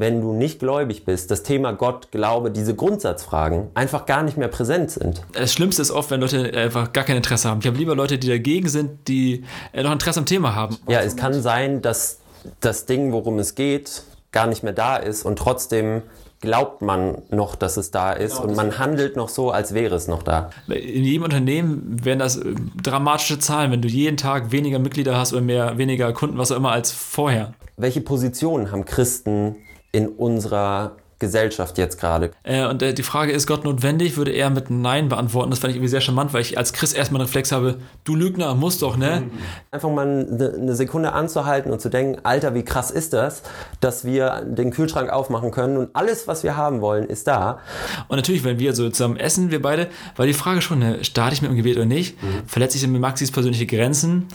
wenn du nicht gläubig bist, das Thema Gott, Glaube, diese Grundsatzfragen einfach gar nicht mehr präsent sind. Das Schlimmste ist oft, wenn Leute einfach gar kein Interesse haben. Ich habe lieber Leute, die dagegen sind, die äh, noch Interesse am Thema haben. Ja, es kann sein, dass das Ding, worum es geht, gar nicht mehr da ist und trotzdem glaubt man noch, dass es da ist genau, und man handelt noch so, als wäre es noch da. In jedem Unternehmen wären das äh, dramatische Zahlen, wenn du jeden Tag weniger Mitglieder hast oder mehr, weniger Kunden, was auch immer, als vorher. Welche Position haben Christen in unserer Gesellschaft jetzt gerade. Äh, und äh, die Frage ist Gott notwendig, würde er mit Nein beantworten. Das fand ich irgendwie sehr charmant, weil ich als Christ erstmal einen Reflex habe, du Lügner, musst doch, ne? Einfach mal eine, eine Sekunde anzuhalten und zu denken, Alter, wie krass ist das, dass wir den Kühlschrank aufmachen können und alles, was wir haben wollen, ist da. Und natürlich, wenn wir so zusammen essen, wir beide, war die Frage schon, ne, starte ich mit dem Gebet oder nicht? Mhm. Verletze ich mit Maxis persönliche Grenzen?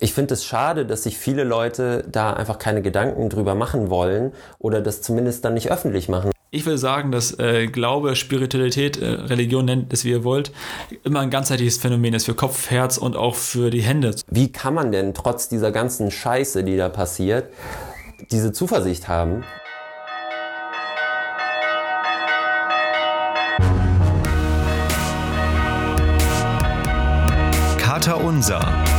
Ich finde es schade, dass sich viele Leute da einfach keine Gedanken drüber machen wollen oder das zumindest dann nicht öffentlich machen. Ich will sagen, dass äh, Glaube, Spiritualität, äh, Religion nennt es wie ihr wollt, immer ein ganzheitliches Phänomen ist für Kopf, Herz und auch für die Hände. Wie kann man denn trotz dieser ganzen Scheiße, die da passiert, diese Zuversicht haben? Kater Unser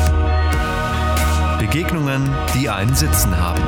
Begegnungen, die einen Sitzen haben.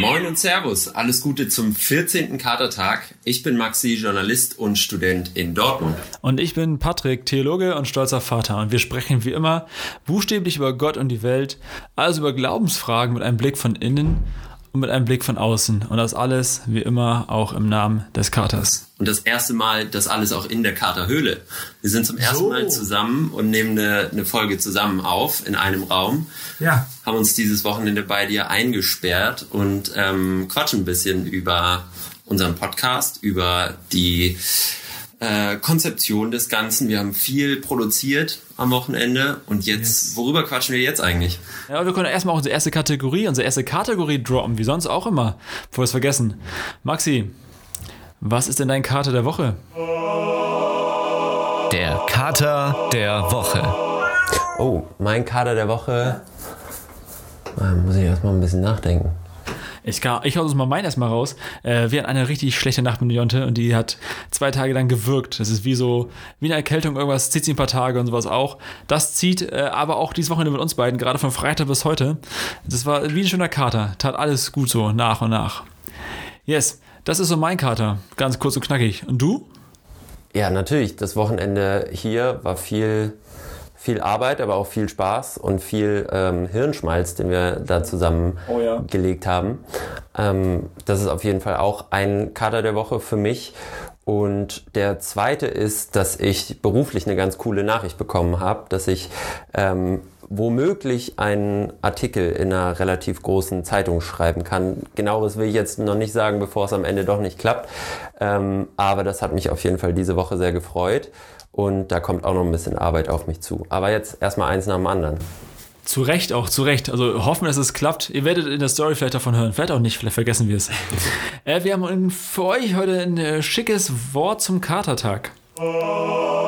Moin und Servus, alles Gute zum 14. Katertag. Ich bin Maxi, Journalist und Student in Dortmund. Und ich bin Patrick, Theologe und stolzer Vater. Und wir sprechen wie immer buchstäblich über Gott und die Welt, also über Glaubensfragen mit einem Blick von innen und mit einem Blick von außen. Und das alles, wie immer, auch im Namen des Katers. Und das erste Mal, das alles auch in der Katerhöhle. Wir sind zum ersten so. Mal zusammen und nehmen eine, eine, Folge zusammen auf in einem Raum. Ja. Haben uns dieses Wochenende bei dir eingesperrt und ähm, quatschen ein bisschen über unseren Podcast, über die äh, Konzeption des Ganzen. Wir haben viel produziert am Wochenende und jetzt, yes. worüber quatschen wir jetzt eigentlich? Ja, wir können erstmal auch unsere erste Kategorie, unsere erste Kategorie droppen, wie sonst auch immer, bevor wir es vergessen. Maxi, was ist denn dein Kater der Woche? Der Kater der Woche. Oh, mein Kater der Woche. Da muss ich erstmal ein bisschen nachdenken. Ich, ich hau das mal meinen erstmal raus. Äh, wir hatten eine richtig schlechte Nacht mit Jonte und die hat zwei Tage lang gewirkt. Das ist wie so, wie eine Erkältung, irgendwas zieht sie ein paar Tage und sowas auch. Das zieht äh, aber auch dieses Wochenende mit uns beiden, gerade von Freitag bis heute. Das war wie ein schöner Kater. Tat alles gut so, nach und nach. Yes, das ist so mein Kater. Ganz kurz und knackig. Und du? Ja, natürlich. Das Wochenende hier war viel viel Arbeit, aber auch viel Spaß und viel ähm, Hirnschmalz, den wir da zusammen oh ja. gelegt haben. Ähm, das ist auf jeden Fall auch ein Kader der Woche für mich. Und der zweite ist, dass ich beruflich eine ganz coole Nachricht bekommen habe, dass ich ähm, womöglich einen Artikel in einer relativ großen Zeitung schreiben kann. Genaueres will ich jetzt noch nicht sagen, bevor es am Ende doch nicht klappt. Ähm, aber das hat mich auf jeden Fall diese Woche sehr gefreut. Und da kommt auch noch ein bisschen Arbeit auf mich zu. Aber jetzt erstmal eins nach dem anderen. Zu Recht auch, zu Recht. Also hoffen, dass es klappt. Ihr werdet in der Story vielleicht davon hören. Vielleicht auch nicht, vielleicht vergessen wir es. äh, wir haben für euch heute ein äh, schickes Wort zum Katertag.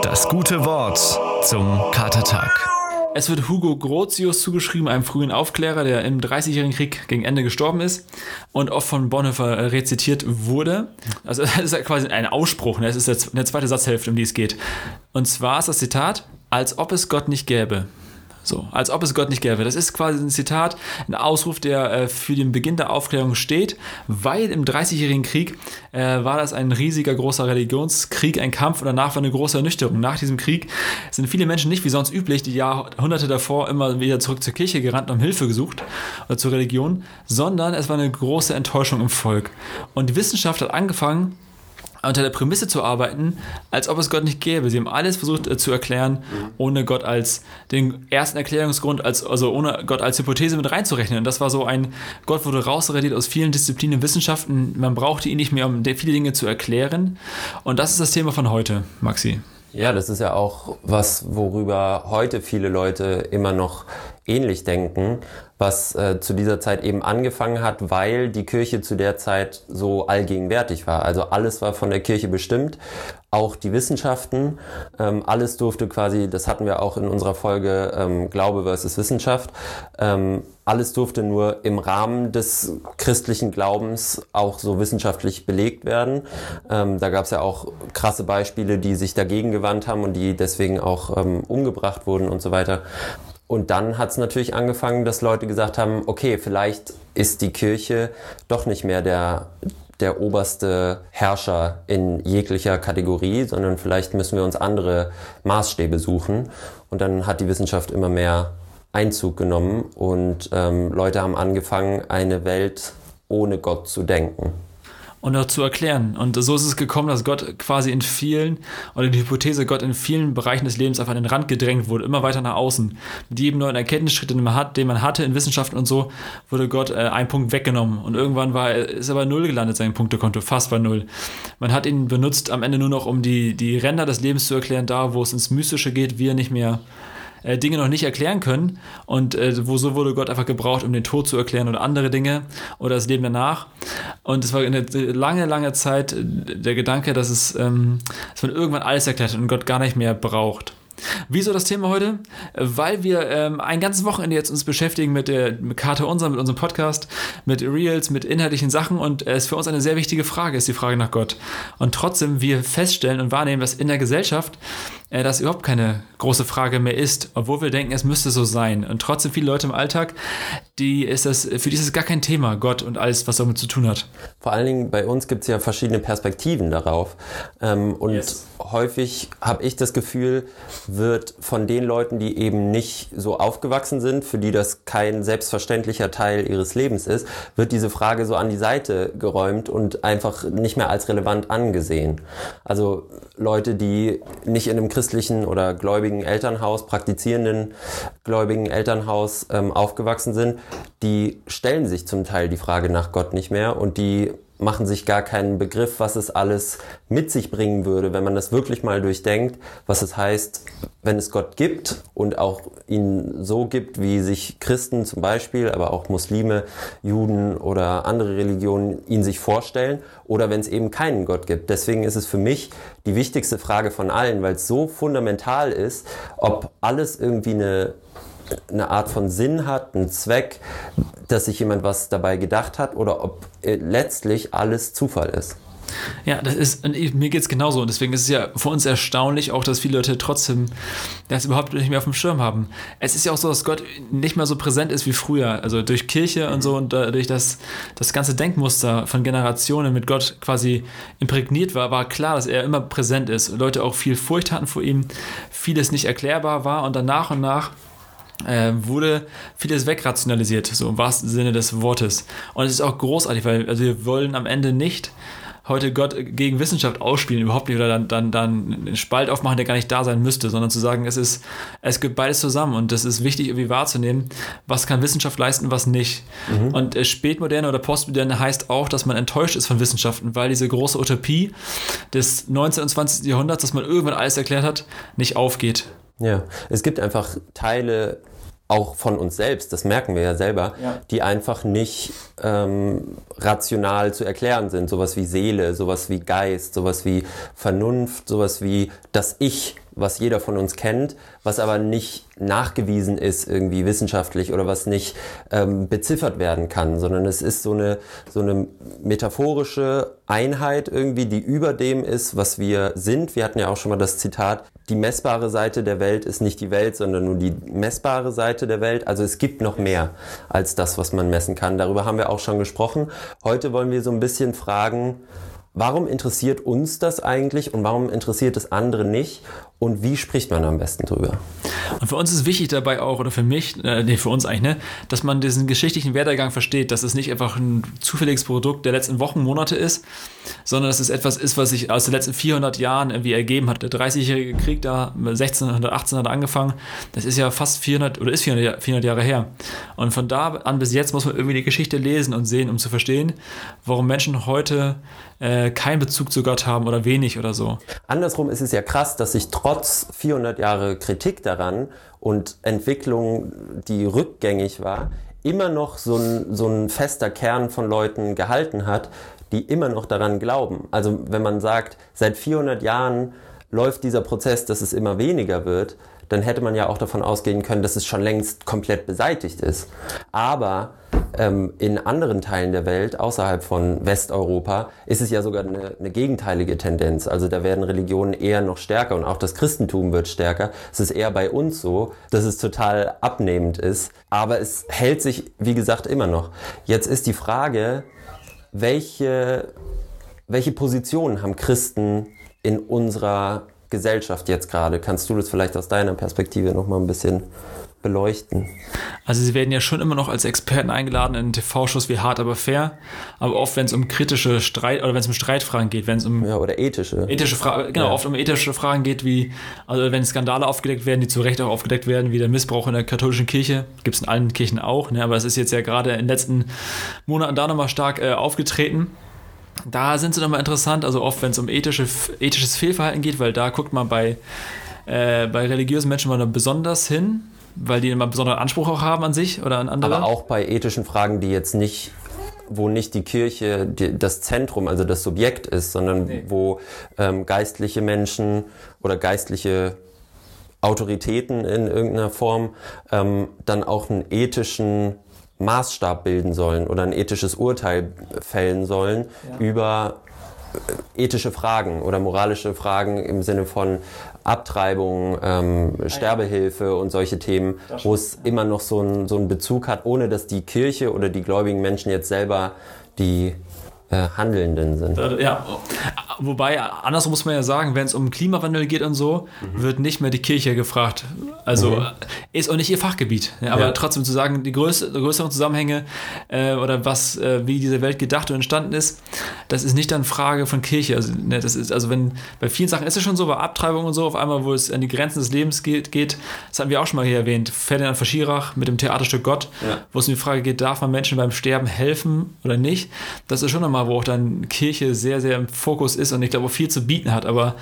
Das gute Wort zum Katertag. Es wird Hugo Grotius zugeschrieben, einem frühen Aufklärer, der im Dreißigjährigen Krieg gegen Ende gestorben ist und oft von Bonhoeffer rezitiert wurde. Also das ist quasi ein Ausspruch, ne? das ist der zweite Satzhälfte, um die es geht. Und zwar ist das Zitat, als ob es Gott nicht gäbe. So, als ob es Gott nicht gäbe. Das ist quasi ein Zitat, ein Ausruf, der äh, für den Beginn der Aufklärung steht, weil im Dreißigjährigen Krieg äh, war das ein riesiger, großer Religionskrieg, ein Kampf und danach war eine große Ernüchterung. Nach diesem Krieg sind viele Menschen nicht wie sonst üblich, die Jahrhunderte davor immer wieder zurück zur Kirche gerannt und um Hilfe gesucht oder zur Religion, sondern es war eine große Enttäuschung im Volk. Und die Wissenschaft hat angefangen, unter der Prämisse zu arbeiten, als ob es Gott nicht gäbe. Sie haben alles versucht äh, zu erklären, ohne Gott als den ersten Erklärungsgrund, als, also ohne Gott als Hypothese mit reinzurechnen. Und das war so ein, Gott wurde rausrediert aus vielen Disziplinen Wissenschaften. Man brauchte ihn nicht mehr, um viele Dinge zu erklären. Und das ist das Thema von heute, Maxi. Ja, das ist ja auch was, worüber heute viele Leute immer noch ähnlich denken, was äh, zu dieser Zeit eben angefangen hat, weil die Kirche zu der Zeit so allgegenwärtig war. Also alles war von der Kirche bestimmt auch die Wissenschaften. Ähm, alles durfte quasi, das hatten wir auch in unserer Folge ähm, Glaube versus Wissenschaft, ähm, alles durfte nur im Rahmen des christlichen Glaubens auch so wissenschaftlich belegt werden. Ähm, da gab es ja auch krasse Beispiele, die sich dagegen gewandt haben und die deswegen auch ähm, umgebracht wurden und so weiter. Und dann hat es natürlich angefangen, dass Leute gesagt haben, okay, vielleicht ist die Kirche doch nicht mehr der, der oberste Herrscher in jeglicher Kategorie, sondern vielleicht müssen wir uns andere Maßstäbe suchen. Und dann hat die Wissenschaft immer mehr Einzug genommen und ähm, Leute haben angefangen, eine Welt ohne Gott zu denken und auch zu erklären. Und so ist es gekommen, dass Gott quasi in vielen, oder die Hypothese, Gott in vielen Bereichen des Lebens auf einen Rand gedrängt wurde, immer weiter nach außen. Mit jedem neuen Erkenntnisschritt, den man, hat, den man hatte in Wissenschaften und so, wurde Gott äh, ein Punkt weggenommen. Und irgendwann war, ist er bei Null gelandet, sein Punktekonto, fast bei Null. Man hat ihn benutzt am Ende nur noch, um die, die Ränder des Lebens zu erklären, da wo es ins Mystische geht, wie er nicht mehr äh, Dinge noch nicht erklären können und äh, wo so wurde Gott einfach gebraucht, um den Tod zu erklären oder andere Dinge oder das Leben danach. Und es war eine lange, lange Zeit der Gedanke, dass es, ähm, dass man irgendwann alles erklärt hat und Gott gar nicht mehr braucht. Wieso das Thema heute? Weil wir ähm, ein ganzes Wochenende jetzt uns beschäftigen mit der mit Karte unser, mit unserem Podcast, mit Reels, mit inhaltlichen Sachen und es ist für uns eine sehr wichtige Frage, ist die Frage nach Gott. Und trotzdem wir feststellen und wahrnehmen, dass in der Gesellschaft äh, das überhaupt keine große Frage mehr ist, obwohl wir denken, es müsste so sein. Und trotzdem viele Leute im Alltag, die ist das, für die ist es gar kein Thema, Gott und alles, was damit zu tun hat. Vor allen Dingen bei uns gibt es ja verschiedene Perspektiven darauf. Ähm, und yes. häufig habe ich das Gefühl, wird von den Leuten, die eben nicht so aufgewachsen sind, für die das kein selbstverständlicher Teil ihres Lebens ist, wird diese Frage so an die Seite geräumt und einfach nicht mehr als relevant angesehen. Also Leute, die nicht in einem christlichen oder gläubigen Elternhaus, praktizierenden gläubigen Elternhaus ähm, aufgewachsen sind, die stellen sich zum Teil die Frage nach Gott nicht mehr und die machen sich gar keinen Begriff, was es alles mit sich bringen würde, wenn man das wirklich mal durchdenkt, was es heißt, wenn es Gott gibt und auch ihn so gibt, wie sich Christen zum Beispiel, aber auch Muslime, Juden oder andere Religionen ihn sich vorstellen, oder wenn es eben keinen Gott gibt. Deswegen ist es für mich die wichtigste Frage von allen, weil es so fundamental ist, ob alles irgendwie eine eine Art von Sinn hat, einen Zweck, dass sich jemand was dabei gedacht hat oder ob äh, letztlich alles Zufall ist. Ja, das ist, mir geht es genauso. Und deswegen ist es ja für uns erstaunlich auch, dass viele Leute trotzdem das überhaupt nicht mehr auf dem Schirm haben. Es ist ja auch so, dass Gott nicht mehr so präsent ist wie früher. Also durch Kirche und so und durch das, das ganze Denkmuster von Generationen mit Gott quasi imprägniert war, war klar, dass er immer präsent ist. Leute auch viel Furcht hatten vor ihm, vieles nicht erklärbar war und dann nach und nach äh, wurde vieles wegrationalisiert, so im wahrsten Sinne des Wortes. Und es ist auch großartig, weil also wir wollen am Ende nicht heute Gott gegen Wissenschaft ausspielen, überhaupt nicht, oder dann, dann, dann einen Spalt aufmachen, der gar nicht da sein müsste, sondern zu sagen, es ist, es gibt beides zusammen und das ist wichtig irgendwie wahrzunehmen, was kann Wissenschaft leisten, was nicht. Mhm. Und äh, Spätmoderne oder Postmoderne heißt auch, dass man enttäuscht ist von Wissenschaften, weil diese große Utopie des 19. und 20. Jahrhunderts, dass man irgendwann alles erklärt hat, nicht aufgeht. Ja, es gibt einfach Teile auch von uns selbst, das merken wir ja selber, ja. die einfach nicht ähm, rational zu erklären sind. Sowas wie Seele, sowas wie Geist, sowas wie Vernunft, sowas wie das Ich, was jeder von uns kennt, was aber nicht nachgewiesen ist irgendwie wissenschaftlich oder was nicht ähm, beziffert werden kann, sondern es ist so eine, so eine metaphorische Einheit irgendwie, die über dem ist, was wir sind. Wir hatten ja auch schon mal das Zitat, die messbare Seite der Welt ist nicht die Welt, sondern nur die messbare Seite der Welt. Also es gibt noch mehr als das, was man messen kann. Darüber haben wir auch schon gesprochen. Heute wollen wir so ein bisschen fragen, Warum interessiert uns das eigentlich und warum interessiert es andere nicht? und wie spricht man am besten drüber? Und für uns ist wichtig dabei auch, oder für mich, äh, nee, für uns eigentlich, ne, dass man diesen geschichtlichen Werdegang versteht, dass es nicht einfach ein zufälliges Produkt der letzten Wochen, Monate ist, sondern dass es etwas ist, was sich aus den letzten 400 Jahren irgendwie ergeben hat. Der 30-jährige Krieg da, 1618 hat angefangen, das ist ja fast 400 oder ist 400, 400 Jahre her. Und von da an bis jetzt muss man irgendwie die Geschichte lesen und sehen, um zu verstehen, warum Menschen heute äh, keinen Bezug zu Gott haben oder wenig oder so. Andersrum ist es ja krass, dass sich trotz 400 Jahre Kritik daran und Entwicklung, die rückgängig war, immer noch so ein, so ein fester Kern von Leuten gehalten hat, die immer noch daran glauben. Also wenn man sagt, seit 400 Jahren läuft dieser Prozess, dass es immer weniger wird, dann hätte man ja auch davon ausgehen können, dass es schon längst komplett beseitigt ist. Aber ähm, in anderen Teilen der Welt, außerhalb von Westeuropa, ist es ja sogar eine, eine, gegenteilige Tendenz. Also da werden Religionen eher noch stärker und auch das Christentum wird stärker. Es ist eher bei uns so, dass es total abnehmend ist. Aber es hält sich, wie gesagt, immer noch. Jetzt ist die Frage, welche, welche Positionen haben Christen in unserer Gesellschaft jetzt gerade? Kannst du das vielleicht aus deiner Perspektive noch mal ein bisschen beleuchten? Also sie werden ja schon immer noch als Experten eingeladen in TV-Shows wie Hart aber fair, aber oft wenn es um kritische Streit oder wenn es um Streitfragen geht, wenn es um ja oder ethische ethische Fragen genau ja. oft um ethische Fragen geht, wie also wenn Skandale aufgedeckt werden, die zu Recht auch aufgedeckt werden, wie der Missbrauch in der katholischen Kirche, gibt es in allen Kirchen auch, ne? aber es ist jetzt ja gerade in den letzten Monaten da nochmal stark äh, aufgetreten da sind sie nochmal interessant, also oft, wenn es um ethische, ethisches Fehlverhalten geht, weil da guckt man bei, äh, bei religiösen Menschen mal besonders hin, weil die immer einen besonderen Anspruch auch haben an sich oder an andere. Aber auch bei ethischen Fragen, die jetzt nicht wo nicht die Kirche die, das Zentrum, also das Subjekt ist, sondern nee. wo ähm, geistliche Menschen oder geistliche Autoritäten in irgendeiner Form ähm, dann auch einen ethischen Maßstab bilden sollen oder ein ethisches Urteil fällen sollen ja. über äh, ethische Fragen oder moralische Fragen im Sinne von Abtreibung, ähm, Sterbehilfe und solche Themen, wo es immer noch so, ein, so einen Bezug hat, ohne dass die Kirche oder die gläubigen Menschen jetzt selber die Handelnden sind. Ja, wobei, andersrum muss man ja sagen, wenn es um Klimawandel geht und so, mhm. wird nicht mehr die Kirche gefragt. Also mhm. ist auch nicht ihr Fachgebiet. Aber ja. trotzdem zu sagen, die größ größeren Zusammenhänge äh, oder was, äh, wie diese Welt gedacht und entstanden ist, das ist nicht dann Frage von Kirche. Also, ne, das ist, also wenn bei vielen Sachen ist es schon so, bei Abtreibung und so, auf einmal, wo es an die Grenzen des Lebens geht, geht das hatten wir auch schon mal hier erwähnt, Ferdinand von Schirach mit dem Theaterstück Gott, ja. wo es um die Frage geht, darf man Menschen beim Sterben helfen oder nicht? Das ist schon nochmal Thema, wo auch dann Kirche sehr, sehr im Fokus ist und ich glaube auch viel zu bieten hat. Aber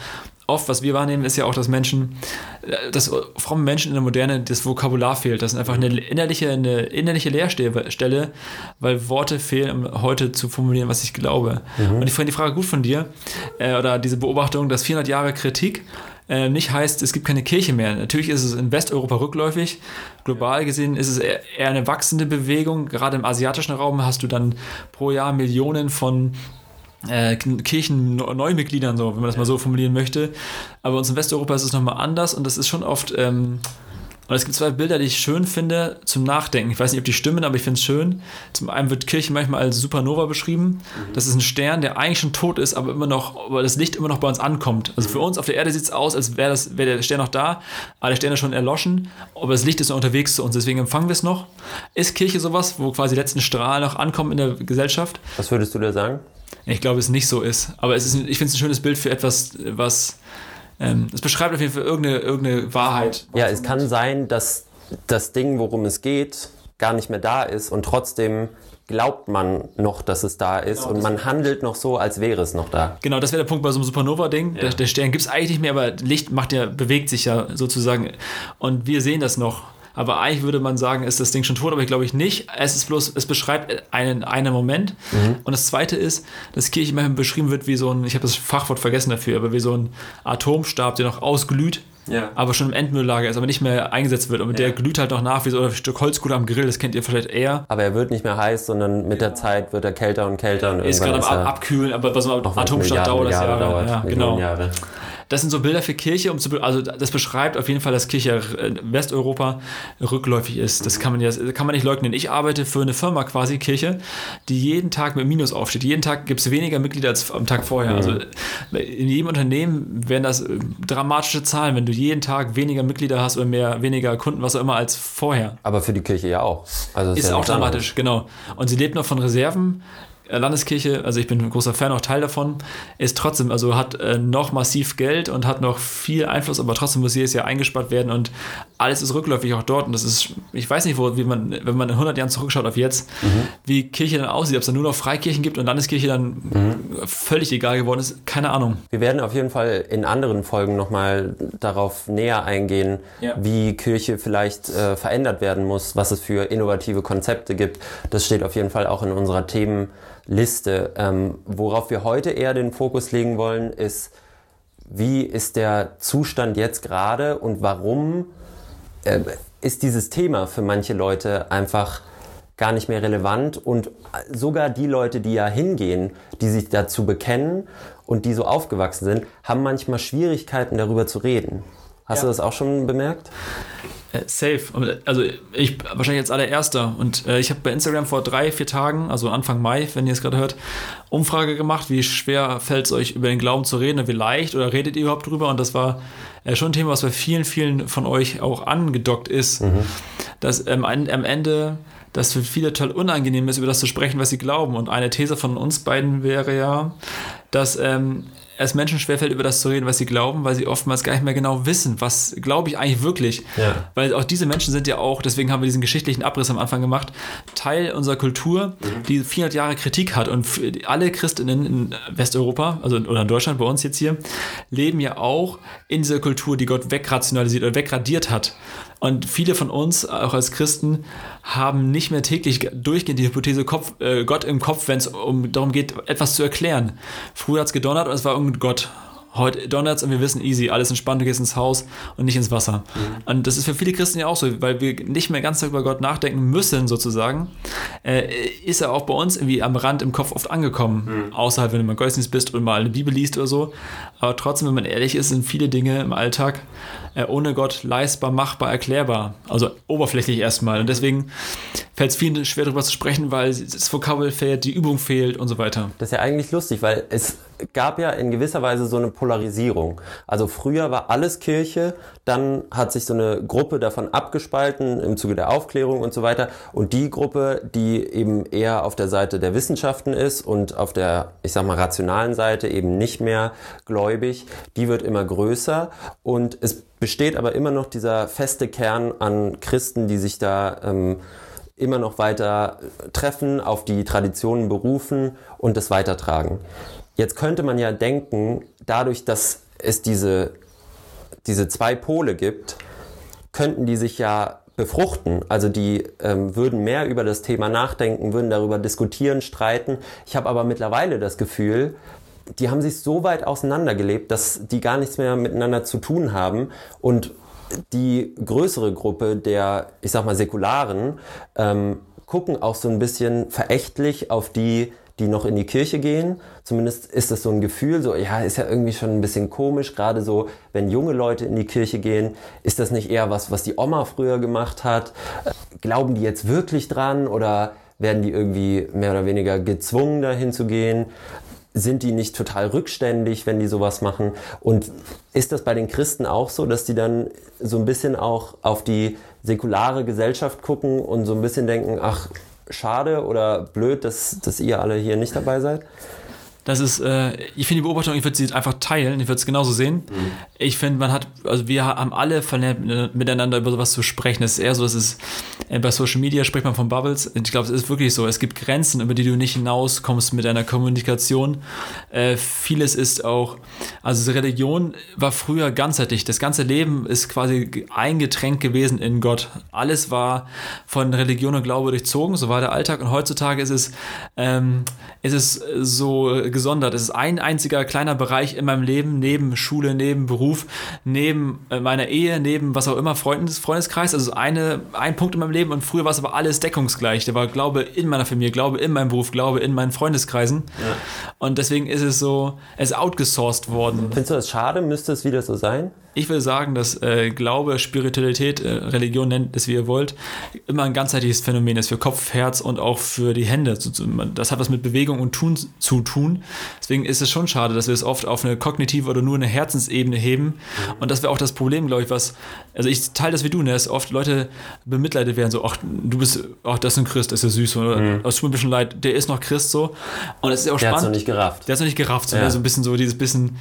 oft, was wir wahrnehmen, ist ja auch, dass Menschen, äh, dass fromme Menschen in der Moderne das Vokabular fehlt. Das ist einfach eine innerliche, eine innerliche Leerstelle, weil Worte fehlen, um heute zu formulieren, was ich glaube. Mhm. Und ich finde die Frage gut von dir, äh, oder diese Beobachtung, dass 400 Jahre Kritik äh, nicht heißt, es gibt keine Kirche mehr. Natürlich ist es in Westeuropa rückläufig. Global gesehen ist es eher, eine wachsende Bewegung. Gerade im asiatischen Raum hast du dann pro Jahr Millionen von äh, Kirchen-Neumitgliedern, so, wenn man das mal so formulieren möchte. Aber uns in Westeuropa ist es nochmal anders und das ist schon oft ähm, und es gibt zwei Bilder, die ich schön finde zum Nachdenken. Ich weiß nicht, ob die stimmen, aber ich finde es schön. Zum einen wird Kirche manchmal als Supernova beschrieben. Mhm. Das ist ein Stern, der eigentlich schon tot ist, aber immer noch, aber das Licht immer noch bei uns ankommt. Also für uns auf der Erde sieht es aus, als wäre wär der Stern noch da, aber der Stern ist schon erloschen, aber das Licht ist noch unterwegs zu uns, deswegen empfangen wir es noch. Ist Kirche sowas, wo quasi die letzten Strahlen noch ankommen in der Gesellschaft? Was würdest du da sagen? Ich glaube, es nicht so ist. Aber es ist, ich finde es ein schönes Bild für etwas, was ähm, es beschreibt auf jeden Fall irgendeine, irgendeine Wahrheit. Ja, es kann sein, dass das Ding, worum es geht, gar nicht mehr da ist und trotzdem glaubt man noch, dass es da ist genau, und man handelt noch so, als wäre es noch da. Genau, das wäre der Punkt bei so einem Supernova-Ding. Ja. Der, der, Stern gibt es eigentlich nicht mehr, aber Licht macht ja, bewegt sich ja sozusagen. Und wir sehen das noch. Aber eigentlich würde man sagen, ist das Ding schon tot, aber ich glaube ich nicht. Es ist bloß, es beschreibt einen, einen Moment. Mhm. Und das zweite ist, dass Kirche manchmal beschrieben wird wie so ein, ich habe das Fachwort vergessen dafür, aber wie so ein Atomstab, der noch ausglüht. Ja. aber schon im Endmülllager ist, aber nicht mehr eingesetzt wird. Und ja. der glüht halt noch nach wie so ein Stück Holzkohle am Grill, das kennt ihr vielleicht eher. Aber er wird nicht mehr heiß, sondern mit der Zeit wird er kälter und kälter. Und ist gerade am Abkühlen, aber bei so einem Atomstab dauert das Jahre. Dauert, ja, genau. Jahre. Das sind so Bilder für Kirche, um zu, also das beschreibt auf jeden Fall, dass Kirche Westeuropa rückläufig ist. Das kann man, ja, kann man nicht leugnen. Ich arbeite für eine Firma quasi, Kirche, die jeden Tag mit Minus aufsteht. Jeden Tag gibt es weniger Mitglieder als am Tag vorher. Mhm. Also in jedem Unternehmen wären das äh, dramatische Zahlen, wenn du jeden Tag weniger Mitglieder hast oder mehr, weniger Kunden, was auch immer, als vorher. Aber für die Kirche ja auch. Also ist, ist ja auch dramatisch, genau. Und sie lebt noch von Reserven Landeskirche, also ich bin ein großer Fan, auch Teil davon, ist trotzdem, also hat äh, noch massiv Geld und hat noch viel Einfluss, aber trotzdem muss jedes Jahr eingespart werden und alles ist rückläufig auch dort und das ist, ich weiß nicht, wo, wie man, wenn man in 100 Jahren zurückschaut auf jetzt, mhm. wie Kirche dann aussieht, ob es dann nur noch Freikirchen gibt und Landeskirche dann mhm. völlig egal geworden ist, keine Ahnung. Wir werden auf jeden Fall in anderen Folgen nochmal darauf näher eingehen, ja. wie Kirche vielleicht äh, verändert werden muss, was es für innovative Konzepte gibt. Das steht auf jeden Fall auch in unserer Themenliste. Ähm, worauf wir heute eher den Fokus legen wollen, ist, wie ist der Zustand jetzt gerade und warum äh, ist dieses Thema für manche Leute einfach gar nicht mehr relevant und sogar die Leute, die ja hingehen, die sich dazu bekennen und die so aufgewachsen sind, haben manchmal Schwierigkeiten darüber zu reden. Hast ja. du das auch schon bemerkt? Äh, safe. Also ich wahrscheinlich als allererster. Und äh, ich habe bei Instagram vor drei, vier Tagen, also Anfang Mai, wenn ihr es gerade hört, Umfrage gemacht, wie schwer fällt es euch über den Glauben zu reden, wie leicht oder redet ihr überhaupt drüber? Und das war äh, schon ein Thema, was bei vielen, vielen von euch auch angedockt ist. Mhm. Dass ähm, am Ende das für viele total unangenehm ist, über das zu sprechen, was sie glauben. Und eine These von uns beiden wäre ja, dass ähm, es Menschen schwerfällt, über das zu reden, was sie glauben, weil sie oftmals gar nicht mehr genau wissen, was glaube ich eigentlich wirklich. Ja. Weil auch diese Menschen sind ja auch, deswegen haben wir diesen geschichtlichen Abriss am Anfang gemacht, Teil unserer Kultur, mhm. die 400 Jahre Kritik hat. Und alle Christinnen in Westeuropa, also oder in Deutschland, bei uns jetzt hier, leben ja auch in dieser Kultur, die Gott wegrationalisiert oder wegradiert hat. Und viele von uns, auch als Christen, haben nicht mehr täglich durchgehend die Hypothese Kopf, äh, Gott im Kopf, wenn es um, darum geht, etwas zu erklären. Früher hat es gedonnert und es war irgendein Gott. Heute donnert und wir wissen easy, alles entspannt, du gehst ins Haus und nicht ins Wasser. Mhm. Und das ist für viele Christen ja auch so, weil wir nicht mehr ganz über Gott nachdenken müssen, sozusagen, äh, ist er auch bei uns irgendwie am Rand im Kopf oft angekommen. Mhm. Außerhalb, wenn du mal Gottesdienst bist und mal eine Bibel liest oder so. Aber trotzdem, wenn man ehrlich ist, sind viele Dinge im Alltag äh, ohne Gott leistbar, machbar, erklärbar. Also oberflächlich erstmal. Und deswegen fällt es vielen schwer darüber zu sprechen, weil das Vokabel fehlt, die Übung fehlt und so weiter. Das ist ja eigentlich lustig, weil es gab ja in gewisser Weise so eine Polarisierung. Also früher war alles Kirche, dann hat sich so eine Gruppe davon abgespalten im Zuge der Aufklärung und so weiter. Und die Gruppe, die eben eher auf der Seite der Wissenschaften ist und auf der, ich sag mal, rationalen Seite eben nicht mehr gläubig, die wird immer größer. Und es besteht aber immer noch dieser feste Kern an Christen, die sich da ähm, immer noch weiter treffen, auf die Traditionen berufen und das weitertragen. Jetzt könnte man ja denken, dadurch, dass es diese, diese zwei Pole gibt, könnten die sich ja befruchten. Also die ähm, würden mehr über das Thema nachdenken, würden darüber diskutieren, streiten. Ich habe aber mittlerweile das Gefühl, die haben sich so weit auseinandergelebt, dass die gar nichts mehr miteinander zu tun haben und die größere Gruppe der, ich sag mal, Säkularen ähm, gucken auch so ein bisschen verächtlich auf die, die noch in die Kirche gehen. Zumindest ist das so ein Gefühl, so, ja, ist ja irgendwie schon ein bisschen komisch, gerade so, wenn junge Leute in die Kirche gehen, ist das nicht eher was, was die Oma früher gemacht hat? Glauben die jetzt wirklich dran oder werden die irgendwie mehr oder weniger gezwungen, dahin zu gehen? Sind die nicht total rückständig, wenn die sowas machen? Und ist das bei den Christen auch so, dass die dann so ein bisschen auch auf die säkulare Gesellschaft gucken und so ein bisschen denken, ach, schade oder blöd, dass, dass ihr alle hier nicht dabei seid? Das ist, äh, ich finde die Beobachtung, ich würde sie einfach teilen, ich würde es genauso sehen. Mhm. Ich finde, man hat, also wir haben alle verlernt, miteinander über sowas zu sprechen. Es ist eher so, dass es äh, bei Social Media spricht man von Bubbles. Ich glaube, es ist wirklich so. Es gibt Grenzen, über die du nicht hinauskommst mit deiner Kommunikation. Äh, vieles ist auch, also Religion war früher ganzheitlich. Das ganze Leben ist quasi eingetränkt gewesen in Gott. Alles war von Religion und Glaube durchzogen, so war der Alltag. Und heutzutage ist es, ähm, ist es so gesondert. Es ist ein einziger kleiner Bereich in meinem Leben, neben Schule, neben Beruf, neben äh, meiner Ehe, neben was auch immer, Freundes, Freundeskreis. Also eine, ein Punkt in meinem Leben und früher war es aber alles deckungsgleich. Da war Glaube in meiner Familie, Glaube in meinem Beruf, Glaube in meinen Freundeskreisen. Ja. Und deswegen ist es so, es ist outgesourced worden. Findest du das schade? Müsste es wieder so sein? Ich will sagen, dass äh, Glaube, Spiritualität, äh, Religion nennt es wie ihr wollt, immer ein ganzheitliches Phänomen ist für Kopf, Herz und auch für die Hände. Das hat was mit Bewegung und Tun zu tun. Deswegen ist es schon schade, dass wir es oft auf eine kognitive oder nur eine Herzensebene heben. Und das wäre auch das Problem, glaube ich, was, also ich teile das wie du, ne, dass oft Leute bemitleidet werden, so, ach, du bist, ach, das ist ein Christ, das ist ja süß, oder, mhm. es tut mir ein bisschen leid, der ist noch Christ, so. Und es ist auch der spannend. Der hat es noch nicht gerafft. Der hat es noch nicht gerafft, so, ja. ne, so ein bisschen so dieses bisschen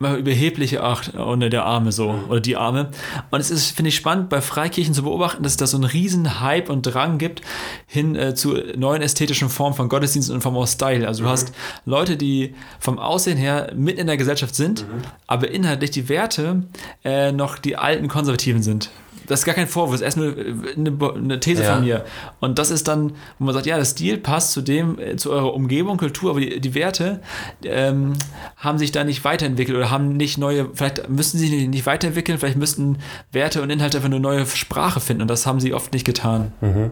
überhebliche, ach, und der Arme so, oder die Arme. Und es ist, finde ich, spannend, bei Freikirchen zu beobachten, dass es da so einen riesen Hype und Drang gibt hin äh, zu neuen ästhetischen Formen von Gottesdiensten und vom Style. Also du mhm. hast Leute, die vom Aussehen her mit in der Gesellschaft sind, mhm. aber inhaltlich die Werte äh, noch die alten Konservativen sind das ist gar kein Vorwurf, das ist erst nur äh, eine, eine These ja. von mir. Und das ist dann, wo man sagt, ja, der Stil passt zu dem, äh, zu eurer Umgebung, Kultur, aber die, die Werte ähm, haben sich da nicht weiterentwickelt oder haben nicht neue, vielleicht müssten sie sich nicht weiterentwickeln, vielleicht müssten Werte und Inhalte einfach eine neue Sprache finden und das haben sie oft nicht getan. Mhm.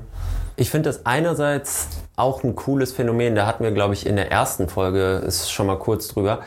Ich finde das einerseits auch ein cooles Phänomen, da hatten wir, glaube ich, in der ersten Folge ist schon mal kurz drüber,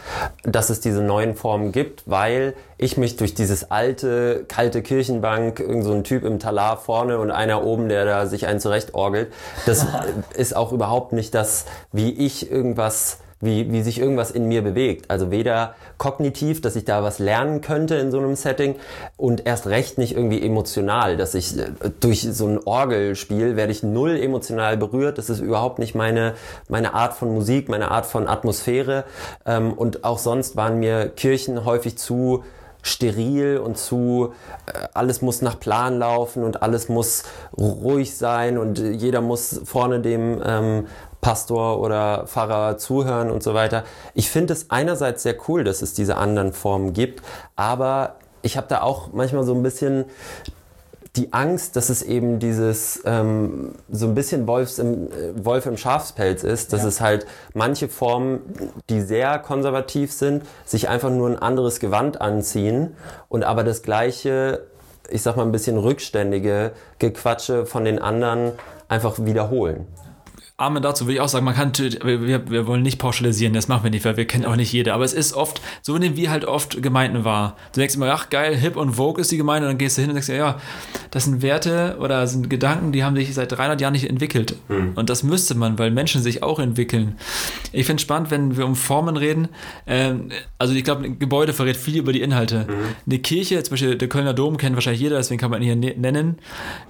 dass es diese neuen Formen gibt, weil ich mich durch dieses alte, kalte Kirchenbank, irgend so ein Typ im Talar vorne und einer oben, der da sich einen zurechtorgelt, das ist auch überhaupt nicht das, wie ich irgendwas wie, wie sich irgendwas in mir bewegt. Also weder kognitiv, dass ich da was lernen könnte in so einem Setting und erst recht nicht irgendwie emotional, dass ich äh, durch so ein Orgelspiel werde ich null emotional berührt. Das ist überhaupt nicht meine, meine Art von Musik, meine Art von Atmosphäre. Ähm, und auch sonst waren mir Kirchen häufig zu steril und zu äh, alles muss nach Plan laufen und alles muss ruhig sein und jeder muss vorne dem ähm, Pastor oder Pfarrer zuhören und so weiter. Ich finde es einerseits sehr cool, dass es diese anderen Formen gibt, aber ich habe da auch manchmal so ein bisschen die Angst, dass es eben dieses ähm, so ein bisschen Wolfs im, äh, Wolf im Schafspelz ist, dass ja. es halt manche Formen, die sehr konservativ sind, sich einfach nur ein anderes Gewand anziehen und aber das gleiche, ich sag mal ein bisschen rückständige Gequatsche von den anderen einfach wiederholen. Amen dazu will ich auch sagen, man kann, wir, wir wollen nicht pauschalisieren, das machen wir nicht, weil wir kennen auch nicht jede, aber es ist oft, so nehmen wir halt oft Gemeinden wahr. Du denkst immer, ach geil, hip und Vogue ist die Gemeinde und dann gehst du hin und denkst, ja, ja, das sind Werte oder sind Gedanken, die haben sich seit 300 Jahren nicht entwickelt. Mhm. Und das müsste man, weil Menschen sich auch entwickeln. Ich finde es spannend, wenn wir um Formen reden, ähm, also ich glaube, ein Gebäude verrät viel über die Inhalte. Mhm. Eine Kirche, zum Beispiel der Kölner Dom kennt wahrscheinlich jeder, deswegen kann man ihn hier ne-, nennen,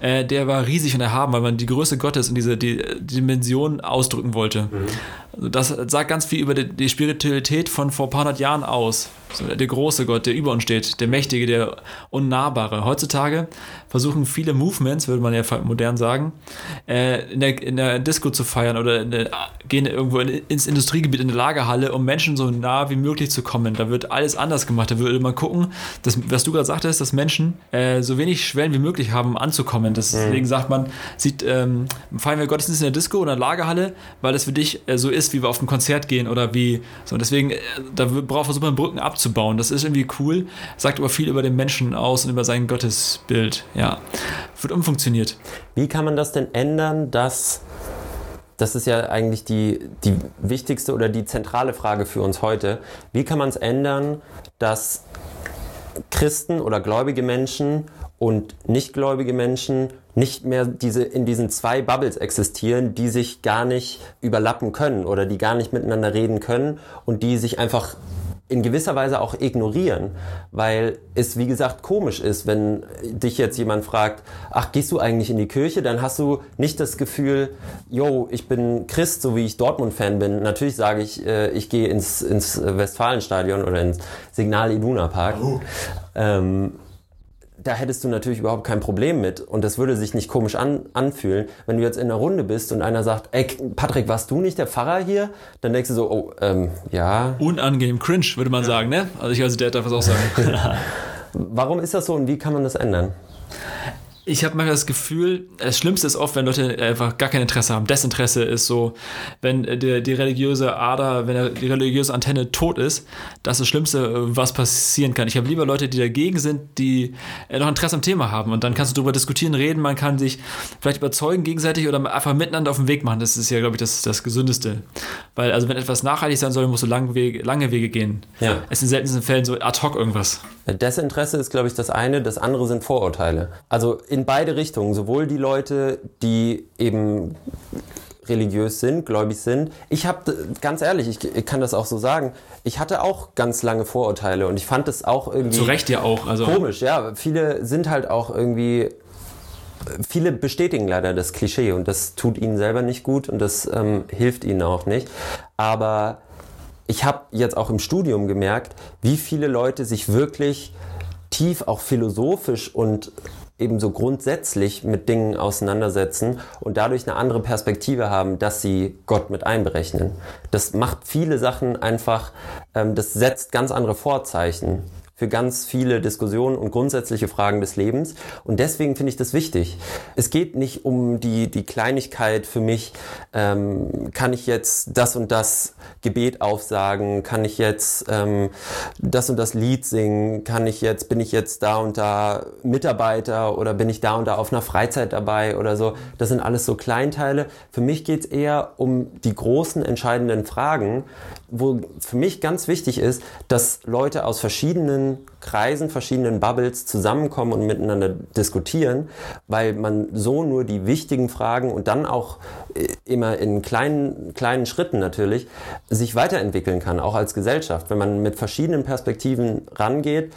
äh, der war riesig und erhaben, weil man die Größe Gottes und diese die, die Dimension Vision ausdrücken wollte. Mhm. Also das sagt ganz viel über die, die Spiritualität von vor ein paar hundert Jahren aus. So der große Gott, der über uns steht, der Mächtige, der Unnahbare. Heutzutage versuchen viele Movements, würde man ja modern sagen, äh, in, der, in der Disco zu feiern oder der, gehen irgendwo in, ins Industriegebiet, in eine Lagerhalle, um Menschen so nah wie möglich zu kommen. Da wird alles anders gemacht. Da würde man gucken, dass, was du gerade sagtest, dass Menschen äh, so wenig Schwellen wie möglich haben, um anzukommen. Deswegen mhm. sagt man, sieht, ähm, feiern wir Gottesdienst in der Disco oder in der Lagerhalle, weil das für dich äh, so ist, wie wir auf ein Konzert gehen oder wie so. Deswegen, äh, da braucht versucht man Brücken abzubauen. Das ist irgendwie cool, sagt aber viel über den Menschen aus und über sein Gottesbild. Ja, wird umfunktioniert. Wie kann man das denn ändern, dass das ist ja eigentlich die, die wichtigste oder die zentrale Frage für uns heute. Wie kann man es ändern, dass Christen oder gläubige Menschen und nichtgläubige Menschen nicht mehr diese, in diesen zwei Bubbles existieren, die sich gar nicht überlappen können oder die gar nicht miteinander reden können und die sich einfach in gewisser Weise auch ignorieren, weil es wie gesagt komisch ist, wenn dich jetzt jemand fragt, ach, gehst du eigentlich in die Kirche? Dann hast du nicht das Gefühl, yo, ich bin Christ, so wie ich Dortmund-Fan bin. Natürlich sage ich, äh, ich gehe ins, ins Westfalenstadion oder ins Signal Iduna Park. Oh. Ähm, da hättest du natürlich überhaupt kein Problem mit und das würde sich nicht komisch an, anfühlen. Wenn du jetzt in einer Runde bist und einer sagt, ey, Patrick, warst du nicht der Pfarrer hier? Dann denkst du so, oh, ähm, ja. Unangenehm, cringe, würde man ja. sagen, ne? Also ich als Dad darf es auch sagen. Warum ist das so und wie kann man das ändern? Ich habe manchmal das Gefühl, das Schlimmste ist oft, wenn Leute einfach gar kein Interesse haben. Desinteresse ist so, wenn die, die religiöse Ader, wenn die religiöse Antenne tot ist, das ist das Schlimmste, was passieren kann. Ich habe lieber Leute, die dagegen sind, die äh, noch Interesse am Thema haben. Und dann kannst du darüber diskutieren, reden, man kann sich vielleicht überzeugen gegenseitig oder einfach miteinander auf den Weg machen. Das ist ja, glaube ich, das, das Gesündeste. Weil, also wenn etwas nachhaltig sein soll, musst du lange Wege, lange Wege gehen. Ja. Es ist in seltensten Fällen so ad hoc irgendwas. Desinteresse ist, glaube ich, das eine, das andere sind Vorurteile. Also in beide Richtungen, sowohl die Leute, die eben religiös sind, gläubig sind. Ich habe, ganz ehrlich, ich, ich, kann das auch so sagen, ich hatte auch ganz lange Vorurteile und ich fand es auch irgendwie. Zu Recht ja auch. Also. Komisch, ja. Viele sind halt auch irgendwie. Viele bestätigen leider das Klischee und das tut ihnen selber nicht gut und das ähm, hilft ihnen auch nicht. Aber ich habe jetzt auch im Studium gemerkt, wie viele Leute sich wirklich tief auch philosophisch und ebenso grundsätzlich mit Dingen auseinandersetzen und dadurch eine andere Perspektive haben, dass sie Gott mit einberechnen. Das macht viele Sachen einfach, ähm, das setzt ganz andere Vorzeichen für ganz viele Diskussionen und grundsätzliche Fragen des Lebens. Und deswegen finde ich das wichtig. Es geht nicht um die, die Kleinigkeit für mich, ähm, kann ich jetzt das und das Gebet aufsagen, kann ich jetzt ähm, das und das Lied singen, kann ich jetzt, bin ich jetzt da und da Mitarbeiter oder bin ich da und da auf einer Freizeit dabei oder so. Das sind alles so Kleinteile. Für mich geht es eher um die großen entscheidenden Fragen, wo für mich ganz wichtig ist, dass Leute aus verschiedenen Kreisen, verschiedenen Bubbles zusammenkommen und miteinander diskutieren, weil man so nur die wichtigen Fragen und dann auch äh, immer in kleinen, kleinen Schritten natürlich sich weiterentwickeln kann, auch als Gesellschaft. Wenn man mit verschiedenen Perspektiven rangeht,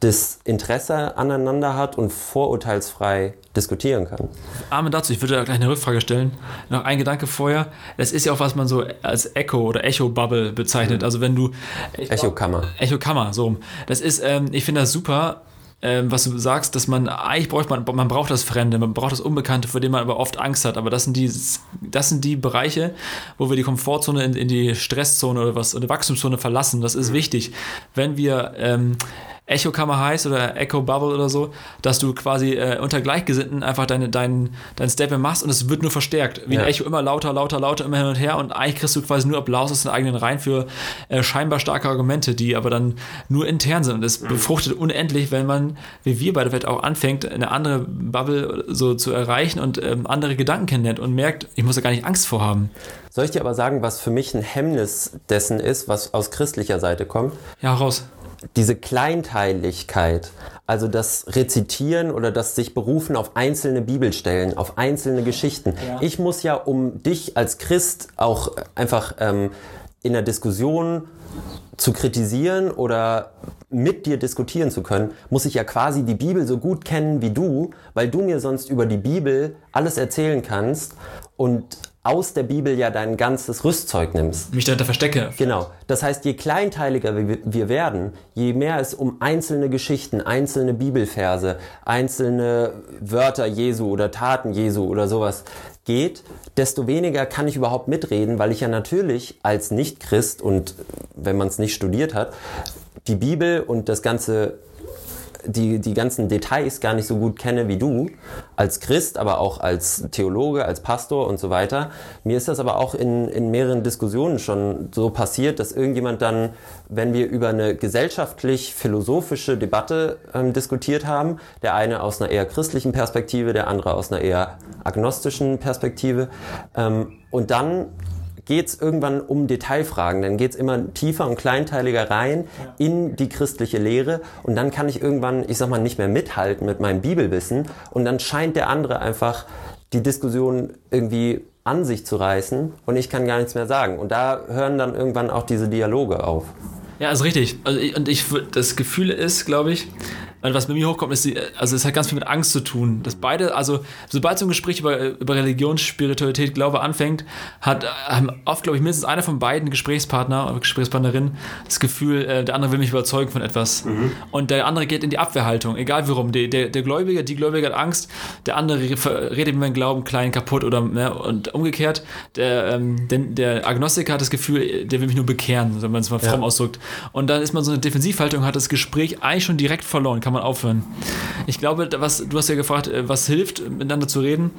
das Interesse aneinander hat und vorurteilsfrei diskutieren kann. Amen dazu. Ich würde da gleich eine Rückfrage stellen. Noch ein Gedanke vorher. Das ist ja auch, was man so als Echo oder Echo-Bubble bezeichnet. Mhm. Also wenn du... Echo-Kammer. Echo-Kammer, so. Das ist, ähm, ich finde das super, ähm, was du sagst, dass man, eigentlich braucht man, man braucht das Fremde, man braucht das Unbekannte, vor dem man aber oft Angst hat. Aber das sind die, das sind die Bereiche, wo wir die Komfortzone in, in die Stresszone oder was, oder Wachstumszone verlassen. Das ist mhm. wichtig. Wenn wir ähm, Echo-Kammer heißt oder Echo Bubble oder so, dass du quasi äh, unter Gleichgesinnten einfach deine, dein, dein Statement machst und es wird nur verstärkt. Wie ja. ein Echo immer lauter, lauter, lauter, immer hin und her und eigentlich kriegst du quasi nur Applaus aus den eigenen Reihen für äh, scheinbar starke Argumente, die aber dann nur intern sind. Und es mhm. befruchtet unendlich, wenn man, wie wir beide vielleicht auch anfängt, eine andere Bubble so zu erreichen und ähm, andere Gedanken kennenlernt und merkt, ich muss da gar nicht Angst vor haben. Soll ich dir aber sagen, was für mich ein Hemmnis dessen ist, was aus christlicher Seite kommt? Ja, raus diese Kleinteiligkeit, also das Rezitieren oder das sich berufen auf einzelne Bibelstellen, auf einzelne Geschichten. Ja. Ich muss ja, um dich als Christ auch einfach ähm, in der Diskussion zu kritisieren oder mit dir diskutieren zu können, muss ich ja quasi die Bibel so gut kennen wie du, weil du mir sonst über die Bibel alles erzählen kannst und aus der Bibel ja dein ganzes Rüstzeug nimmst. Mich dahinter verstecke. Genau. Das heißt, je kleinteiliger wir werden, je mehr es um einzelne Geschichten, einzelne Bibelverse, einzelne Wörter Jesu oder Taten Jesu oder sowas geht, desto weniger kann ich überhaupt mitreden, weil ich ja natürlich als Nicht-Christ und wenn man es nicht studiert hat, die Bibel und das ganze die, die ganzen Details gar nicht so gut kenne wie du, als Christ, aber auch als Theologe, als Pastor und so weiter. Mir ist das aber auch in, in mehreren Diskussionen schon so passiert, dass irgendjemand dann, wenn wir über eine gesellschaftlich-philosophische Debatte ähm, diskutiert haben, der eine aus einer eher christlichen Perspektive, der andere aus einer eher agnostischen Perspektive, ähm, und dann geht es irgendwann um Detailfragen. Dann geht es immer tiefer und kleinteiliger rein in die christliche Lehre. Und dann kann ich irgendwann, ich sag mal, nicht mehr mithalten mit meinem Bibelwissen. Und dann scheint der andere einfach die Diskussion irgendwie an sich zu reißen und ich kann gar nichts mehr sagen. Und da hören dann irgendwann auch diese Dialoge auf. Ja, ist richtig. Also ich, und ich, das Gefühl ist, glaube ich, weil was bei mir hochkommt, ist, die, also es hat ganz viel mit Angst zu tun. Dass beide, also sobald so ein Gespräch über, über Religion, Spiritualität, Glaube anfängt, hat haben oft, glaube ich, mindestens einer von beiden Gesprächspartner oder Gesprächspartnerin das Gefühl, äh, der andere will mich überzeugen von etwas. Mhm. Und der andere geht in die Abwehrhaltung, egal warum. Der, der, der Gläubige, die Gläubige hat Angst, der andere redet mit meinem Glauben klein kaputt oder ne, und umgekehrt. Der, ähm, der, der Agnostiker hat das Gefühl, der will mich nur bekehren, wenn man es mal fromm ja. ausdrückt. Und dann ist man so eine Defensivhaltung, hat das Gespräch eigentlich schon direkt verloren, kann man man aufhören? Ich glaube, was, du hast ja gefragt, äh, was hilft, miteinander zu reden.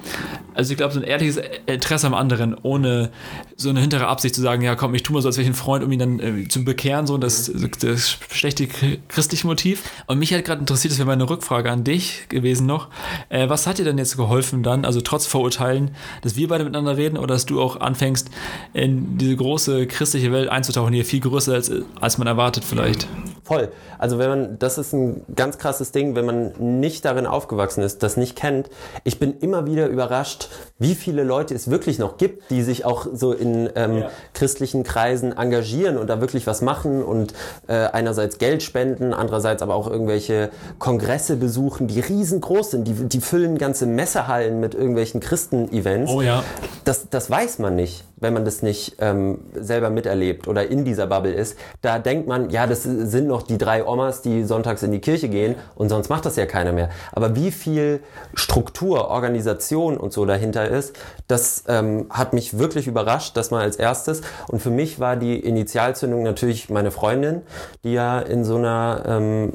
Also ich glaube, so ein ehrliches Interesse am anderen, ohne so eine hintere Absicht zu sagen, ja komm, ich tue mal so, als wäre ich ein Freund, um ihn dann äh, zu bekehren, so das, das schlechte christliche Motiv. Und mich hat gerade interessiert, das wäre meine Rückfrage an dich gewesen noch. Äh, was hat dir denn jetzt geholfen dann, also trotz Vorurteilen, dass wir beide miteinander reden oder dass du auch anfängst, in diese große christliche Welt einzutauchen, die viel größer ist, als man erwartet vielleicht? Voll. Also wenn man, das ist ein ganz krasses Ding, wenn man nicht darin aufgewachsen ist, das nicht kennt. Ich bin immer wieder überrascht, wie viele Leute es wirklich noch gibt, die sich auch so in ähm, ja. christlichen Kreisen engagieren und da wirklich was machen und äh, einerseits Geld spenden, andererseits aber auch irgendwelche Kongresse besuchen, die riesengroß sind. Die, die füllen ganze Messehallen mit irgendwelchen Christen-Events. Oh ja. Das, das weiß man nicht, wenn man das nicht ähm, selber miterlebt oder in dieser Bubble ist. Da denkt man, ja, das sind noch die drei Omas, die sonntags in die Kirche gehen und sonst macht das ja keiner mehr. Aber wie viel Struktur, Organisation und so dahinter ist, das ähm, hat mich wirklich überrascht, das mal als erstes. Und für mich war die Initialzündung natürlich meine Freundin, die ja in so einer ähm,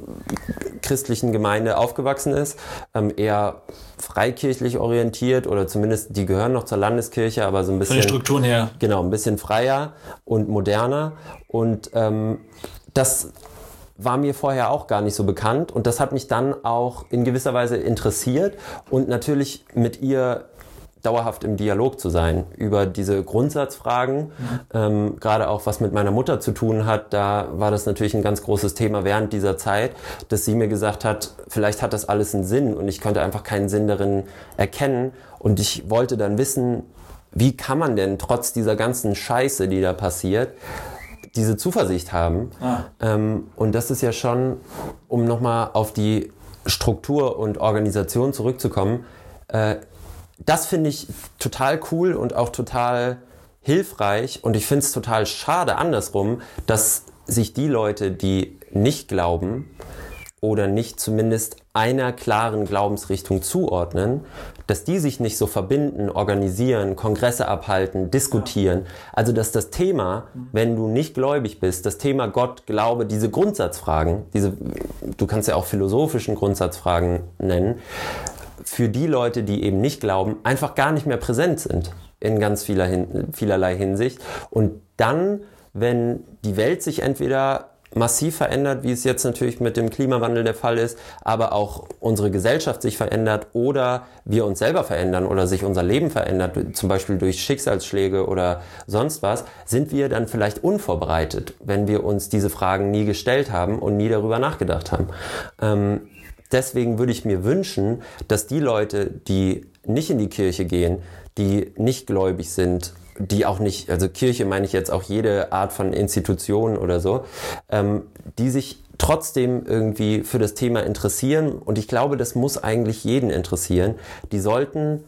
christlichen Gemeinde aufgewachsen ist, ähm, eher freikirchlich orientiert oder zumindest die gehören noch zur Landeskirche, aber so ein bisschen von den Strukturen her genau ein bisschen freier und moderner und ähm, das war mir vorher auch gar nicht so bekannt und das hat mich dann auch in gewisser Weise interessiert und natürlich mit ihr dauerhaft im Dialog zu sein über diese Grundsatzfragen, mhm. ähm, gerade auch was mit meiner Mutter zu tun hat, da war das natürlich ein ganz großes Thema während dieser Zeit, dass sie mir gesagt hat, vielleicht hat das alles einen Sinn und ich konnte einfach keinen Sinn darin erkennen und ich wollte dann wissen, wie kann man denn trotz dieser ganzen Scheiße, die da passiert, diese Zuversicht haben. Ah. Ähm, und das ist ja schon, um nochmal auf die Struktur und Organisation zurückzukommen, äh, das finde ich total cool und auch total hilfreich. Und ich finde es total schade andersrum, dass sich die Leute, die nicht glauben, oder nicht zumindest einer klaren Glaubensrichtung zuordnen, dass die sich nicht so verbinden, organisieren, Kongresse abhalten, diskutieren. Also dass das Thema, wenn du nicht gläubig bist, das Thema Gott, Glaube, diese Grundsatzfragen, diese, du kannst ja auch philosophischen Grundsatzfragen nennen, für die Leute, die eben nicht glauben, einfach gar nicht mehr präsent sind in ganz vieler, vielerlei Hinsicht. Und dann, wenn die Welt sich entweder massiv verändert, wie es jetzt natürlich mit dem Klimawandel der Fall ist, aber auch unsere Gesellschaft sich verändert oder wir uns selber verändern oder sich unser Leben verändert, zum Beispiel durch Schicksalsschläge oder sonst was, sind wir dann vielleicht unvorbereitet, wenn wir uns diese Fragen nie gestellt haben und nie darüber nachgedacht haben. Ähm, deswegen würde ich mir wünschen, dass die Leute, die nicht in die Kirche gehen, die nicht gläubig sind, die auch nicht, also Kirche meine ich jetzt auch jede Art von Institution oder so, ähm, die sich trotzdem irgendwie für das Thema interessieren. Und ich glaube, das muss eigentlich jeden interessieren. Die sollten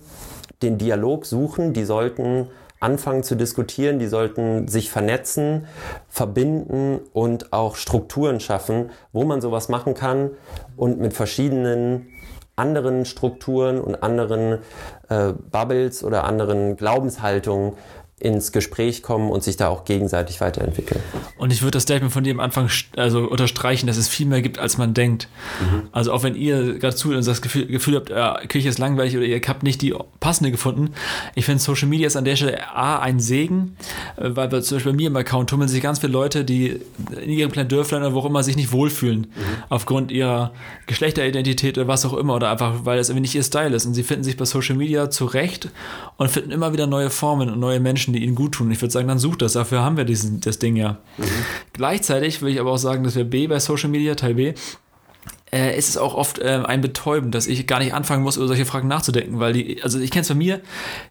den Dialog suchen, die sollten anfangen zu diskutieren, die sollten sich vernetzen, verbinden und auch Strukturen schaffen, wo man sowas machen kann und mit verschiedenen anderen Strukturen und anderen äh, Bubbles oder anderen Glaubenshaltungen ins Gespräch kommen und sich da auch gegenseitig weiterentwickeln. Und ich würde das Statement von dir am Anfang also unterstreichen, dass es viel mehr gibt, als man denkt. Mhm. Also auch wenn ihr gerade zu und das Gefühl, Gefühl habt, äh, Kirche ist langweilig oder ihr habt nicht die passende gefunden. Ich finde Social Media ist an der Stelle A, ein Segen, äh, weil zum Beispiel bei mir im Account tummeln sich ganz viele Leute, die in ihrem kleinen Dörflein oder wo auch immer sich nicht wohlfühlen, mhm. aufgrund ihrer Geschlechteridentität oder was auch immer oder einfach, weil das irgendwie nicht ihr Style ist. Und sie finden sich bei Social Media zurecht und finden immer wieder neue Formen und neue Menschen, die ihnen gut tun. Ich würde sagen, dann sucht das. Dafür haben wir diesen, das Ding ja. Mhm. Gleichzeitig will ich aber auch sagen, dass wir B bei Social Media, Teil B, äh, ist es auch oft äh, ein Betäuben, dass ich gar nicht anfangen muss, über solche Fragen nachzudenken, weil die, also ich kenne es von mir,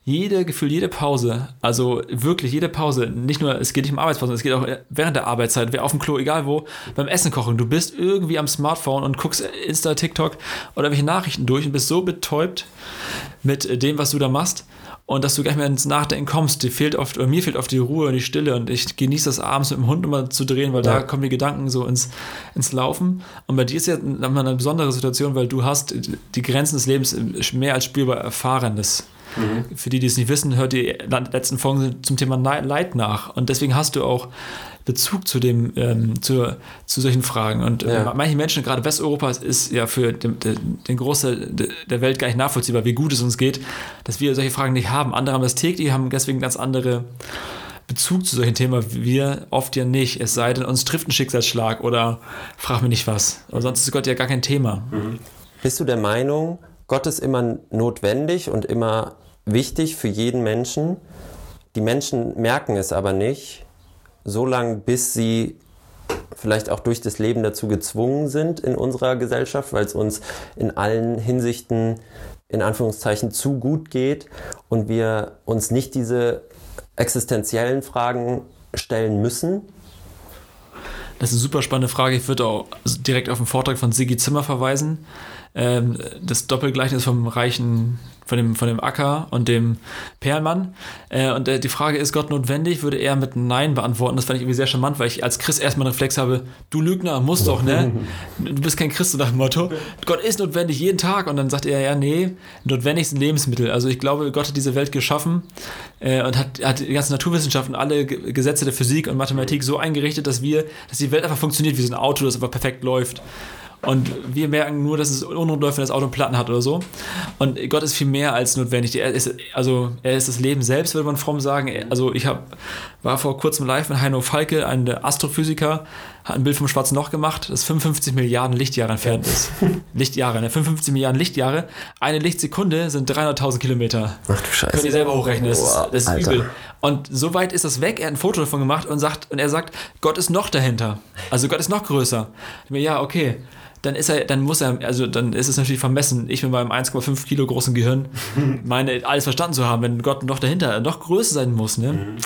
jede Gefühl, jede Pause, also wirklich jede Pause, nicht nur, es geht nicht um Arbeitspause, es geht auch während der Arbeitszeit, wer auf dem Klo, egal wo, beim Essen kochen, du bist irgendwie am Smartphone und guckst Insta, TikTok oder welche Nachrichten durch und bist so betäubt mit dem, was du da machst und dass du gar nicht mehr ins Nachdenken kommst. Dir fehlt oft, oder mir fehlt oft die Ruhe und die Stille und ich genieße das abends mit dem Hund immer zu drehen, weil ja. da kommen die Gedanken so ins, ins Laufen. Und bei dir ist ja nochmal eine besondere Situation, weil du hast die Grenzen des Lebens mehr als spürbar erfahren. Das Mhm. Für die, die es nicht wissen, hört die letzten Folgen zum Thema Leid nach. Und deswegen hast du auch Bezug zu dem, ähm, zu, zu solchen Fragen. Und äh, ja. manche Menschen, gerade Westeuropas, ist ja für den, den Großteil der Welt gar nicht nachvollziehbar, wie gut es uns geht, dass wir solche Fragen nicht haben. Andere haben das täglich, haben deswegen ganz andere Bezug zu solchen Themen, wir oft ja nicht. Es sei denn, uns trifft ein Schicksalsschlag oder frag mich nicht was. Aber sonst ist Gott ja gar kein Thema. Mhm. Bist du der Meinung, Gott ist immer notwendig und immer wichtig für jeden Menschen? Die Menschen merken es aber nicht, so lange bis sie vielleicht auch durch das Leben dazu gezwungen sind in unserer Gesellschaft, weil es uns in allen Hinsichten in Anführungszeichen zu gut geht und wir uns nicht diese existenziellen Fragen stellen müssen? Das ist eine super spannende Frage. Ich würde auch direkt auf den Vortrag von Sigi Zimmer verweisen. Ähm, das Doppelgleichnis vom reichen von dem, von dem Acker und dem Perlmann. Äh, und äh, die Frage, ist Gott notwendig, würde er mit Nein beantworten. Das fand ich irgendwie sehr charmant, weil ich als Christ erstmal einen Reflex habe, du Lügner, musst doch, ne? Du bist kein Christ nach dem Motto. Gott ist notwendig jeden Tag. Und dann sagt er, ja, nee, notwendig sind Lebensmittel. Also ich glaube, Gott hat diese Welt geschaffen äh, und hat, hat die ganzen Naturwissenschaften, alle Gesetze der Physik und Mathematik so eingerichtet, dass wir, dass die Welt einfach funktioniert wie so ein Auto, das einfach perfekt läuft. Und wir merken nur, dass es läuft, wenn das Auto Platten hat oder so. Und Gott ist viel mehr als notwendig. Er ist, also, er ist das Leben selbst, würde man fromm sagen. Also, ich hab, war vor kurzem live mit Heino Falke, ein Astrophysiker, hat ein Bild vom Schwarzen Loch gemacht, das 55 Milliarden Lichtjahre entfernt ist. Lichtjahre, ne? 55 Milliarden Lichtjahre. Eine Lichtsekunde sind 300.000 Kilometer. Ach du Scheiße. Könnt ihr selber hochrechnen, das ist, das ist übel. Und so weit ist das weg. Er hat ein Foto davon gemacht und sagt, und er sagt, Gott ist noch dahinter. Also Gott ist noch größer. Ja, okay dann ist er, dann muss er, also dann ist es natürlich vermessen, ich mit meinem 1,5 Kilo großen Gehirn meine alles verstanden zu haben, wenn Gott noch dahinter noch größer sein muss. Ne? Mhm.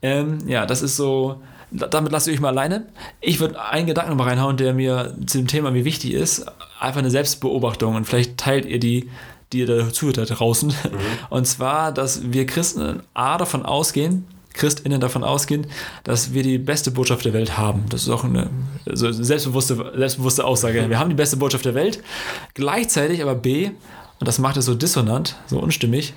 Ähm, ja, das ist so. Damit lasse ich euch mal alleine. Ich würde einen Gedanken mal reinhauen, der mir zu dem Thema mir wichtig ist. Einfach eine Selbstbeobachtung und vielleicht teilt ihr die, die ihr da zuhört da draußen. Mhm. Und zwar, dass wir Christen A davon ausgehen, ChristInnen davon ausgehen, dass wir die beste Botschaft der Welt haben. Das ist auch eine also selbstbewusste, selbstbewusste Aussage. Wir haben die beste Botschaft der Welt. Gleichzeitig aber B, und das macht es so dissonant, so unstimmig,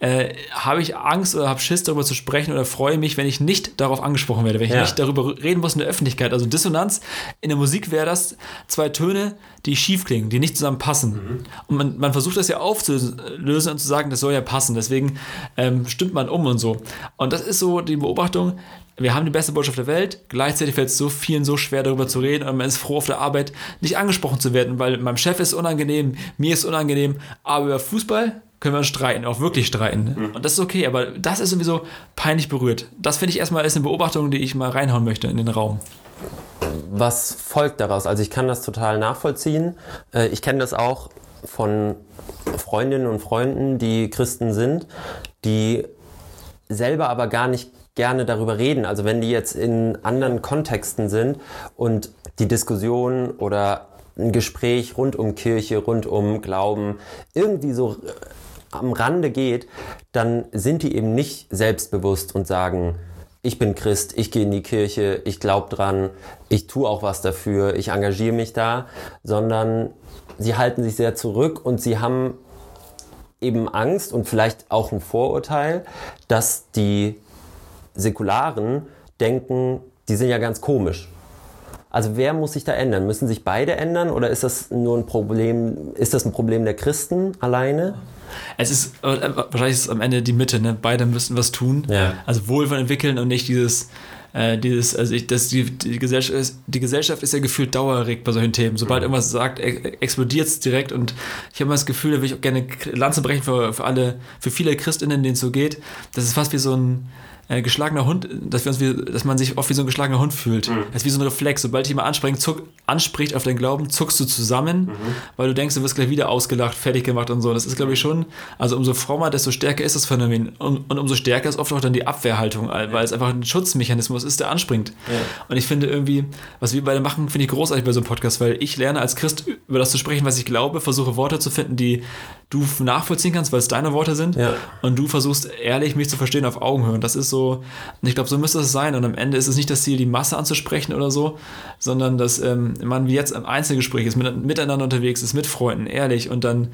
äh, habe ich Angst oder habe Schiss darüber zu sprechen oder freue mich, wenn ich nicht darauf angesprochen werde, wenn ich ja. nicht darüber reden muss in der Öffentlichkeit. Also Dissonanz in der Musik wäre das zwei Töne, die schief klingen, die nicht zusammen passen. Mhm. Und man, man, versucht das ja aufzulösen und zu sagen, das soll ja passen. Deswegen ähm, stimmt man um und so. Und das ist so die Beobachtung, wir haben die beste Botschaft der Welt, gleichzeitig fällt es so vielen so schwer darüber zu reden und man ist froh auf der Arbeit nicht angesprochen zu werden, weil meinem Chef ist unangenehm, mir ist unangenehm, aber über Fußball können wir uns streiten, auch wirklich streiten. Mhm. Und das ist okay, aber das ist sowieso peinlich berührt. Das finde ich erstmal ist eine Beobachtung, die ich mal reinhauen möchte in den Raum. Was folgt daraus? Also ich kann das total nachvollziehen. Äh, ich kenne das auch von Freundinnen und Freunden, die Christen sind, die selber aber gar nicht gerne darüber reden. Also wenn die jetzt in anderen Kontexten sind und die Diskussion oder ein Gespräch rund um Kirche, rund um Glauben irgendwie so am Rande geht, dann sind die eben nicht selbstbewusst und sagen, ich bin Christ, ich gehe in die Kirche, ich glaube dran, ich tue auch was dafür, ich engagiere mich da, sondern sie halten sich sehr zurück und sie haben eben Angst und vielleicht auch ein Vorurteil, dass die Säkularen denken, die sind ja ganz komisch. Also wer muss sich da ändern? Müssen sich beide ändern oder ist das nur ein Problem, ist das ein Problem der Christen alleine? Es ist äh, wahrscheinlich ist es am Ende die Mitte, ne? Beide müssen was tun. Ja. Also Wohlwollen entwickeln und nicht dieses, äh, dieses, also ich, das, die, die, Gesellschaft ist, die Gesellschaft ist ja gefühlt dauerregt bei solchen Themen. Sobald mhm. irgendwas sagt, explodiert es direkt und ich habe mal das Gefühl, da will ich auch gerne Lanze brechen für, für alle, für viele Christinnen, denen es so geht. Das ist fast wie so ein äh, geschlagener Hund, dass, wir uns wie, dass man sich oft wie so ein geschlagener Hund fühlt. Mhm. Das ist wie so ein Reflex. Sobald jemand anspricht, zuck, anspricht auf deinen Glauben, zuckst du zusammen, mhm. weil du denkst, du wirst gleich wieder ausgelacht, fertig gemacht und so. Das ist, glaube ich, schon, also umso frommer, desto stärker ist das Phänomen. Und, und umso stärker ist oft auch dann die Abwehrhaltung, weil es einfach ein Schutzmechanismus ist, der anspringt. Ja. Und ich finde irgendwie, was wir beide machen, finde ich großartig bei so einem Podcast, weil ich lerne als Christ über das zu sprechen, was ich glaube, versuche Worte zu finden, die du nachvollziehen kannst, weil es deine Worte sind. Ja. Und du versuchst ehrlich, mich zu verstehen auf Augenhöhe. Und das ist so, ich glaube, so müsste es sein. Und am Ende ist es nicht das Ziel, die Masse anzusprechen oder so, sondern dass ähm, man wie jetzt im Einzelgespräch ist, mit, miteinander unterwegs ist, mit Freunden, ehrlich und dann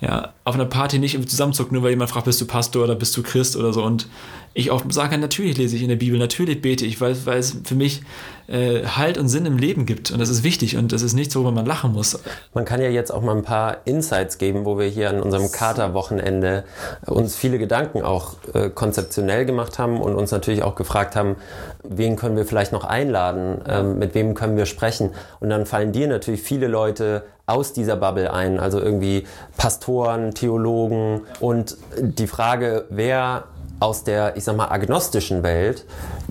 ja, auf einer Party nicht zusammenzuckt, nur weil jemand fragt, bist du Pastor oder bist du Christ oder so. Und ich auch sage, natürlich lese ich in der Bibel, natürlich bete ich, weil, weil es für mich äh, Halt und Sinn im Leben gibt. Und das ist wichtig und das ist nichts, worüber man lachen muss. Man kann ja jetzt auch mal ein paar Insights geben, wo wir hier an unserem Katerwochenende uns viele Gedanken auch äh, konzeptionell gemacht haben und uns natürlich auch gefragt haben, wen können wir vielleicht noch einladen, ähm, mit wem können wir sprechen. Und dann fallen dir natürlich viele Leute aus dieser Bubble ein, also irgendwie Pastoren, Theologen und die Frage, wer aus der, ich sag mal, agnostischen Welt,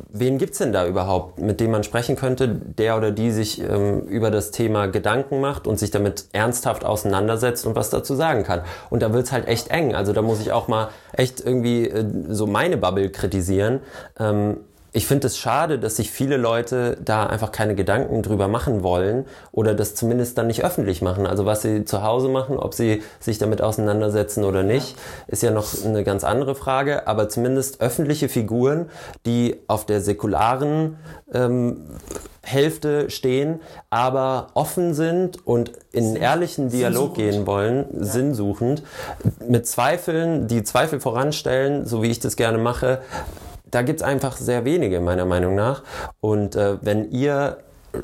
wen gibt's denn da überhaupt, mit dem man sprechen könnte, der oder die sich ähm, über das Thema Gedanken macht und sich damit ernsthaft auseinandersetzt und was dazu sagen kann. Und da wird's halt echt eng. Also da muss ich auch mal echt irgendwie äh, so meine Bubble kritisieren. Ähm, ich finde es schade, dass sich viele Leute da einfach keine Gedanken drüber machen wollen oder das zumindest dann nicht öffentlich machen. Also was sie zu Hause machen, ob sie sich damit auseinandersetzen oder nicht, ist ja noch eine ganz andere Frage. Aber zumindest öffentliche Figuren, die auf der säkularen ähm, Hälfte stehen, aber offen sind und in einen ehrlichen Dialog gehen wollen, ja. sinnsuchend, mit Zweifeln, die Zweifel voranstellen, so wie ich das gerne mache, da gibt es einfach sehr wenige, meiner Meinung nach. Und äh, wenn ihr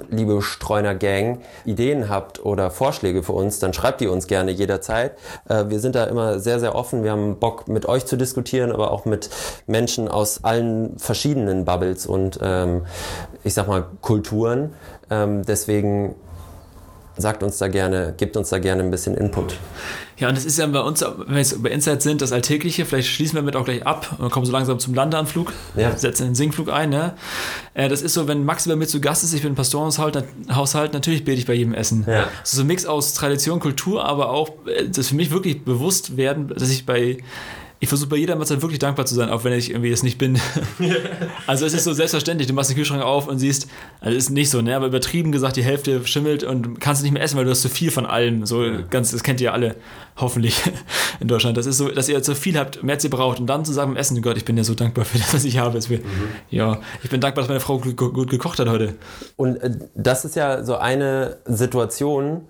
liebe Streuner Gang, Ideen habt oder Vorschläge für uns, dann schreibt die uns gerne jederzeit. Äh, wir sind da immer sehr, sehr offen. Wir haben Bock, mit euch zu diskutieren, aber auch mit Menschen aus allen verschiedenen Bubbles und ähm, ich sag mal Kulturen. Ähm, deswegen sagt uns da gerne, gibt uns da gerne ein bisschen Input. Ja, und das ist ja bei uns, wenn wir jetzt bei Insight sind, das Alltägliche, vielleicht schließen wir damit auch gleich ab und kommen so langsam zum Landeanflug, ja. setzen den Singflug ein. Ne? Äh, das ist so, wenn Maxi bei mir zu Gast ist, ich bin Pastorenhaushalt, Haushalt, natürlich bete ich bei jedem Essen. Ja. Das ist so ein Mix aus Tradition, Kultur, aber auch, äh, das für mich wirklich bewusst werden, dass ich bei ich versuche bei jeder Mahlzeit wirklich dankbar zu sein, auch wenn ich irgendwie es nicht bin. also es ist so selbstverständlich, du machst den Kühlschrank auf und siehst, also ist nicht so, ne, aber übertrieben gesagt, die Hälfte schimmelt und kannst nicht mehr essen, weil du hast zu viel von allem. So ganz, das kennt ihr alle, hoffentlich in Deutschland. Das ist so, dass ihr zu viel habt, mehr als ihr braucht. Und dann zu sagen beim Essen, Gott, ich bin ja so dankbar für das, was ich habe. Mhm. Ja, ich bin dankbar, dass meine Frau gut, gut gekocht hat heute. Und äh, das ist ja so eine Situation,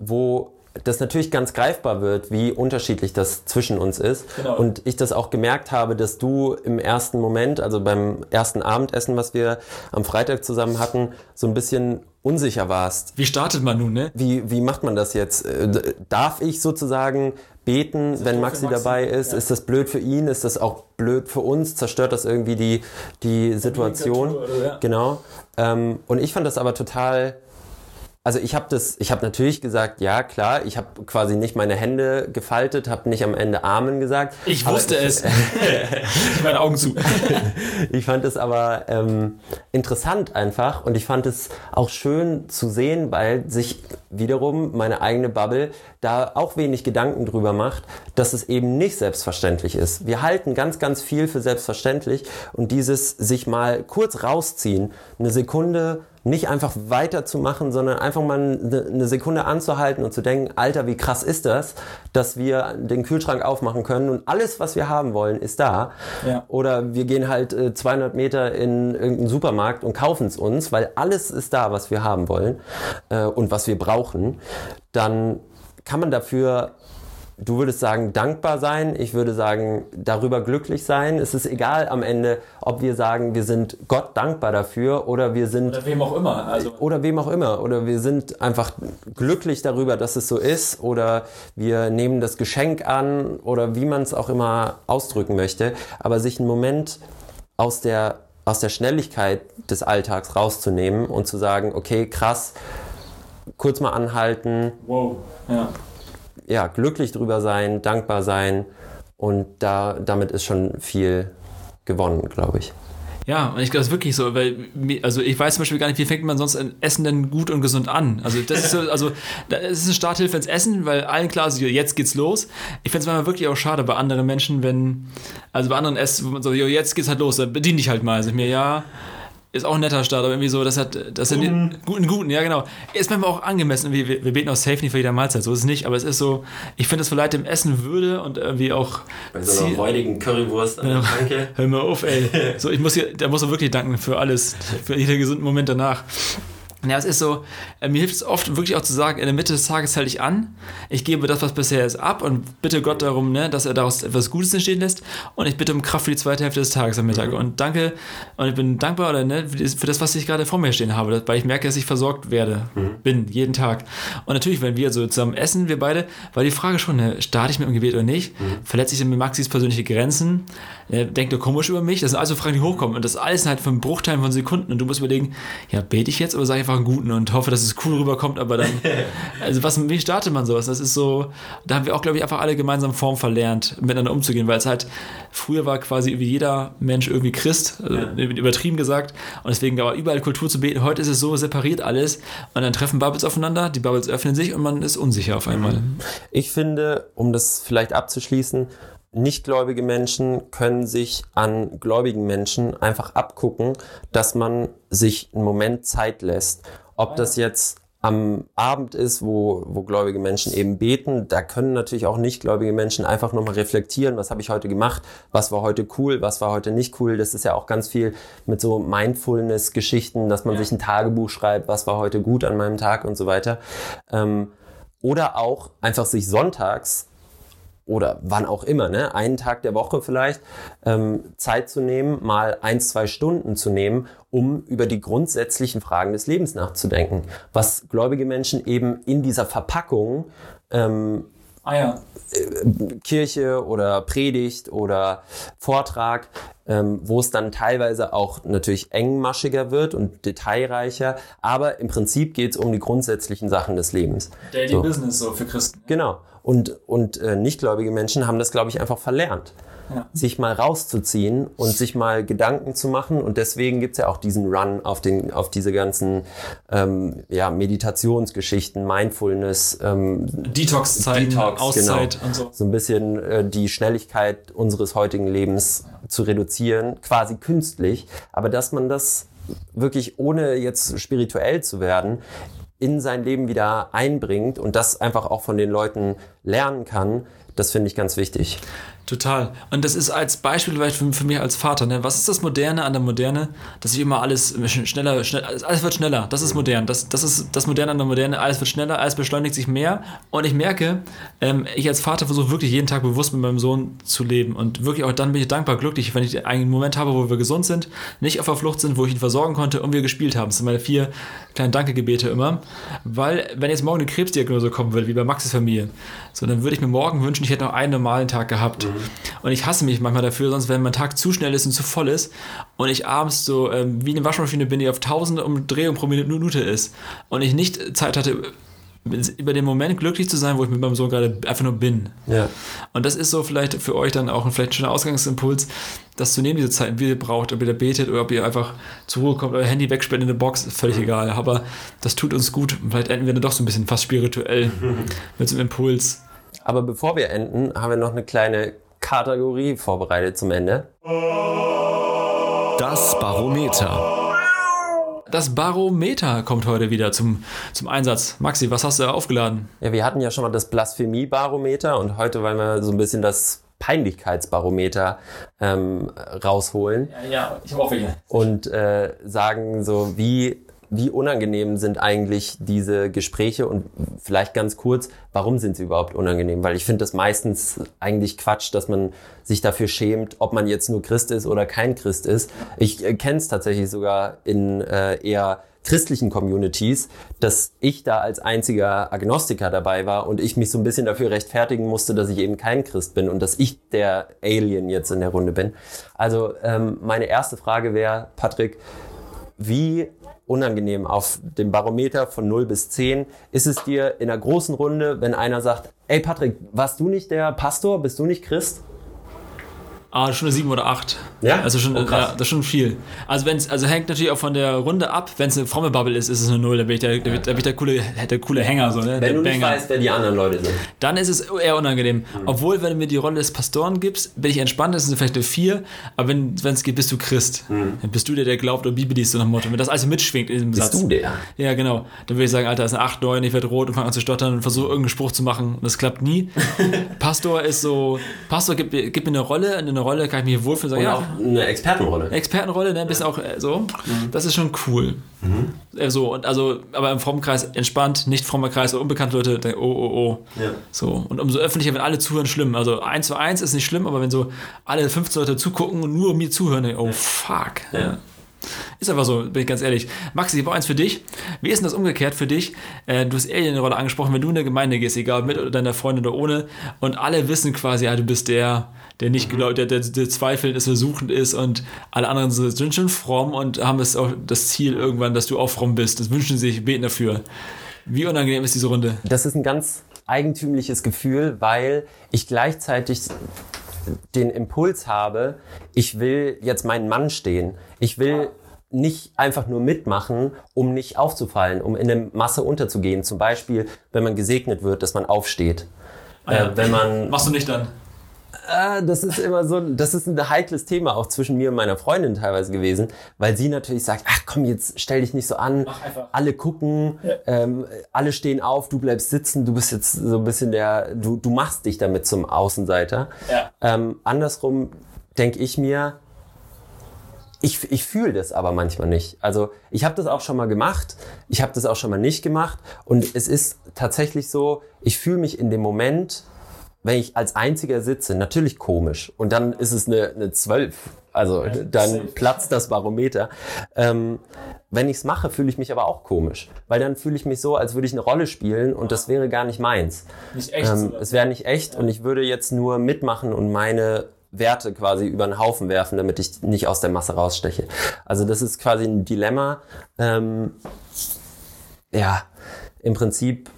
wo das natürlich ganz greifbar wird, wie unterschiedlich das zwischen uns ist. Genau. Und ich das auch gemerkt habe, dass du im ersten Moment, also beim ersten Abendessen, was wir am Freitag zusammen hatten, so ein bisschen unsicher warst. Wie startet man nun, ne? Wie, wie macht man das jetzt? Äh, darf ich sozusagen beten, wenn Maxi, Maxi, dabei ist? Ja. Ist das blöd für ihn? Ist das auch blöd für uns? Zerstört das irgendwie die, die Situation? Oder, ja. Genau. Ähm, und ich fand das aber total also ich habe das, ich habe natürlich gesagt, ja klar, ich habe quasi nicht meine Hände gefaltet, habe nicht am Ende Amen gesagt. Ich wusste es. ich meine Augen zu. ich fand es aber ähm, interessant einfach und ich fand es auch schön zu sehen, weil sich wiederum meine eigene Bubble da auch wenig Gedanken drüber macht, dass es eben nicht selbstverständlich ist. Wir halten ganz, ganz viel für selbstverständlich und dieses sich mal kurz rausziehen, eine Sekunde nicht einfach weiterzumachen, sondern einfach mal eine Sekunde anzuhalten und zu denken, Alter, wie krass ist das, dass wir den Kühlschrank aufmachen können und alles, was wir haben wollen, ist da. Ja. Oder wir gehen halt 200 äh, Meter in irgendeinen Supermarkt und kaufen es uns, weil alles ist da, was wir haben wollen äh, und was wir brauchen. Dann kann man dafür Du würdest sagen, dankbar sein. Ich würde sagen, darüber glücklich sein. Es ist egal am Ende, ob wir sagen, wir sind Gott dankbar dafür oder wir sind. Oder wem auch immer. Also. Oder wem auch immer. Oder wir sind einfach glücklich darüber, dass es so ist. Oder wir nehmen das Geschenk an. Oder wie man es auch immer ausdrücken möchte. Aber sich einen Moment aus der, aus der Schnelligkeit des Alltags rauszunehmen und zu sagen, okay, krass, kurz mal anhalten. Wow, ja ja, glücklich drüber sein, dankbar sein und da, damit ist schon viel gewonnen, glaube ich. Ja, und ich glaube, das ist wirklich so, weil, also ich weiß zum Beispiel gar nicht, wie fängt man sonst ein Essen denn gut und gesund an? Also, das ist so, also, das ist eine Starthilfe ins Essen, weil allen klar ist, jetzt geht's los. Ich finde es manchmal wirklich auch schade bei anderen Menschen, wenn, also bei anderen Essen, so, jetzt geht's halt los, dann bedien dich halt mal. Also ich mir, ja, ist auch ein netter Start, aber irgendwie so, das hat, das sind guten. guten, guten, ja genau. Ist manchmal auch angemessen, wir, wir beten auch safe nicht für jeder Mahlzeit, so ist es nicht, aber es ist so, ich finde, das verleiht dem Essen Würde und irgendwie auch. Bei so einer räudigen Currywurst, ja, danke. Hör mal auf, ey. So, ich muss hier, da muss er wirklich danken für alles, für jeden gesunden Moment danach. Ja, es ist so, äh, mir hilft es oft wirklich auch zu sagen, in der Mitte des Tages halte ich an, ich gebe das, was bisher ist, ab und bitte Gott darum, ne, dass er daraus etwas Gutes entstehen lässt und ich bitte um Kraft für die zweite Hälfte des Tages am Mittag. Und danke, und ich bin dankbar oder, ne, für das, was ich gerade vor mir stehen habe, weil ich merke, dass ich versorgt werde, mhm. bin, jeden Tag. Und natürlich, wenn wir so zusammen essen, wir beide, war die Frage schon, ne, starte ich mit dem Gebet oder nicht? Mhm. Verletze ich mit Maxis persönliche Grenzen? Ne, denkt er komisch über mich? Das sind also Fragen, die hochkommen. Und das alles halt von Bruchteilen von Sekunden. Und du musst überlegen, ja, bete ich jetzt oder sage ich einfach einfach einen guten und hoffe, dass es cool rüberkommt, aber dann, also was, wie startet man sowas? Das ist so, da haben wir auch, glaube ich, einfach alle gemeinsam Form verlernt, miteinander umzugehen, weil es halt, früher war quasi wie jeder Mensch irgendwie Christ, also ja. übertrieben gesagt, und deswegen war überall Kultur zu beten. Heute ist es so separiert alles und dann treffen Bubbles aufeinander, die Bubbles öffnen sich und man ist unsicher auf einmal. Ich finde, um das vielleicht abzuschließen, Nichtgläubige Menschen können sich an gläubigen Menschen einfach abgucken, dass man sich einen Moment Zeit lässt. Ob das jetzt am Abend ist, wo, wo gläubige Menschen eben beten, da können natürlich auch nichtgläubige Menschen einfach nochmal reflektieren, was habe ich heute gemacht, was war heute cool, was war heute nicht cool. Das ist ja auch ganz viel mit so Mindfulness-Geschichten, dass man ja. sich ein Tagebuch schreibt, was war heute gut an meinem Tag und so weiter. Ähm, oder auch einfach sich sonntags oder wann auch immer, ne, einen Tag der Woche vielleicht, ähm, Zeit zu nehmen, mal ein, zwei Stunden zu nehmen, um über die grundsätzlichen Fragen des Lebens nachzudenken. Was gläubige Menschen eben in dieser Verpackung ähm, ah, ja. äh, Kirche oder Predigt oder Vortrag, ähm, wo es dann teilweise auch natürlich engmaschiger wird und detailreicher, aber im Prinzip geht es um die grundsätzlichen Sachen des Lebens. Daily so. Business so für Christen. Genau. Und, und äh, nichtgläubige Menschen haben das, glaube ich, einfach verlernt. Ja. sich mal rauszuziehen und sich mal Gedanken zu machen. Und deswegen gibt's ja auch diesen Run auf, den, auf diese ganzen ähm, ja, Meditationsgeschichten, Mindfulness, ähm, Detox-Zeiten, Detox, Auszeit genau. und so. So ein bisschen äh, die Schnelligkeit unseres heutigen Lebens ja. zu reduzieren, quasi künstlich. Aber dass man das wirklich ohne jetzt spirituell zu werden, in sein Leben wieder einbringt und das einfach auch von den Leuten lernen kann, das finde ich ganz wichtig. Total. Und das ist als Beispiel vielleicht für, für mich als Vater. Ne? Was ist das Moderne an der Moderne? Dass ich immer alles schneller, schnell, alles wird schneller. Das ist modern. Das, das ist das Moderne an der Moderne. Alles wird schneller, alles beschleunigt sich mehr. Und ich merke, ähm, ich als Vater versuche wirklich jeden Tag bewusst mit meinem Sohn zu leben. Und wirklich auch dann bin ich dankbar, glücklich, wenn ich einen Moment habe, wo wir gesund sind, nicht auf der Flucht sind, wo ich ihn versorgen konnte und wir gespielt haben. Das sind meine vier kleinen Dankegebete immer. Weil, wenn jetzt morgen eine Krebsdiagnose kommen würde, wie bei Maxis Familie, so, dann würde ich mir morgen wünschen, ich hätte noch einen normalen Tag gehabt. Mhm. Und ich hasse mich manchmal dafür, sonst wenn mein Tag zu schnell ist und zu voll ist und ich abends so ähm, wie eine Waschmaschine bin, die auf tausende Umdrehungen pro Minute ist und ich nicht Zeit hatte, über den Moment glücklich zu sein, wo ich mit meinem Sohn gerade einfach nur bin. Ja. Und das ist so vielleicht für euch dann auch ein vielleicht schöner Ausgangsimpuls, das zu nehmen, diese Zeit, wie ihr braucht, ob ihr da betet oder ob ihr einfach zur Ruhe kommt, euer Handy wegsperrt in eine Box, ist völlig mhm. egal. Aber das tut uns gut. Vielleicht enden wir dann doch so ein bisschen fast spirituell mit so einem Impuls. Aber bevor wir enden, haben wir noch eine kleine Kategorie vorbereitet zum Ende. Das Barometer. Das Barometer kommt heute wieder zum, zum Einsatz. Maxi, was hast du aufgeladen? Ja, wir hatten ja schon mal das Blasphemie-Barometer und heute wollen wir so ein bisschen das Peinlichkeitsbarometer ähm, rausholen. Ja, ja, ich hoffe ja. Und äh, sagen so, wie wie unangenehm sind eigentlich diese Gespräche und vielleicht ganz kurz, warum sind sie überhaupt unangenehm? Weil ich finde das meistens eigentlich Quatsch, dass man sich dafür schämt, ob man jetzt nur Christ ist oder kein Christ ist. Ich äh, kenne es tatsächlich sogar in äh, eher christlichen Communities, dass ich da als einziger Agnostiker dabei war und ich mich so ein bisschen dafür rechtfertigen musste, dass ich eben kein Christ bin und dass ich der Alien jetzt in der Runde bin. Also ähm, meine erste Frage wäre, Patrick, wie unangenehm auf dem Barometer von 0 bis 10 ist es dir in einer großen Runde, wenn einer sagt, ey Patrick, warst du nicht der Pastor? Bist du nicht Christ? Ah, schon eine 7 oder 8. Ja? Also schon, oh, ja, das ist schon viel. Also wenn's, also hängt natürlich auch von der Runde ab. Wenn es eine fromme Bubble ist, ist es eine 0. Da bin ich der, da bin ich der, coole, der coole Hänger. So, ne? Wenn der du nicht weißt, wer die anderen Leute sind. Dann ist es eher unangenehm. Mhm. Obwohl, wenn du mir die Rolle des Pastoren gibst, bin ich entspannt, das ist vielleicht eine 4. Aber wenn es geht, bist du Christ. Mhm. Dann bist du der, der glaubt und Bibel liest, so nach dem Motto. Wenn das alles mitschwingt in diesem bist Satz. Bist du der? Ja, genau. Dann würde ich sagen, Alter, das ist eine 8, 9, ich werde rot und fange an zu stottern und versuche irgendeinen Spruch zu machen. Und das klappt nie. Pastor ist so, Pastor gibt, gibt mir eine Rolle, eine Rolle, kann ich mich wohlfühlen. Sagen, ja, auch eine Expertenrolle. Expertenrolle, ne, bist auch äh, so. Das ist schon cool. Äh, so, und also, aber im frommen Kreis entspannt, nicht frommer Kreis, unbekannte Leute denken, oh, oh, oh. Ja. So, und umso öffentlicher, wenn alle zuhören, schlimm. Also 1 zu 1 ist nicht schlimm, aber wenn so alle 15 Leute zugucken und nur mir zuhören, denken, oh fuck. Ja. Ist einfach so, bin ich ganz ehrlich. Maxi, ich habe eins für dich. Wie ist denn das umgekehrt für dich? Äh, du hast Alien-Rolle angesprochen, wenn du in der Gemeinde gehst, egal mit oder deiner Freundin oder ohne, und alle wissen quasi, ja, du bist der, der nicht glaubt, der, der, der zweifelnd ist, der suchend ist und alle anderen sind schon fromm und haben es auch das Ziel irgendwann, dass du auch fromm bist. Das wünschen sie sich, beten dafür. Wie unangenehm ist diese Runde? Das ist ein ganz eigentümliches Gefühl, weil ich gleichzeitig den Impuls habe, ich will jetzt meinen Mann stehen. Ich will nicht einfach nur mitmachen, um nicht aufzufallen, um in der Masse unterzugehen. Zum Beispiel, wenn man gesegnet wird, dass man aufsteht. ja. Äh, wenn man Machst du nicht dann? Ah, das ist immer so, das ist ein heikles Thema auch zwischen mir und meiner Freundin teilweise gewesen, weil sie natürlich sagt, ach komm, jetzt stell dich nicht so an, alle gucken, ähm, alle stehen auf, du bleibst sitzen, du bist jetzt so ein bisschen der, du, du machst dich damit zum Außenseiter. Ja. Ähm, andersrum denke ich mir, ich, ich fühle das aber manchmal nicht. Also ich habe das auch schon mal gemacht, ich habe das auch schon mal nicht gemacht und es ist tatsächlich so, ich fühle mich in dem Moment, wenn ich als einziger sitze, natürlich komisch und dann ist es eine, eine 12, also dann platzt das Barometer. Ähm, wenn ich es mache, fühle ich mich aber auch komisch, weil dann fühle ich mich so, als würde ich eine Rolle spielen und das wäre gar nicht meins. Nicht echt. Ähm, es wäre nicht echt und ich würde jetzt nur mitmachen und meine Werte quasi über den Haufen werfen, damit ich nicht aus der Masse raussteche. Also das ist quasi ein Dilemma. Ähm, ja, im Prinzip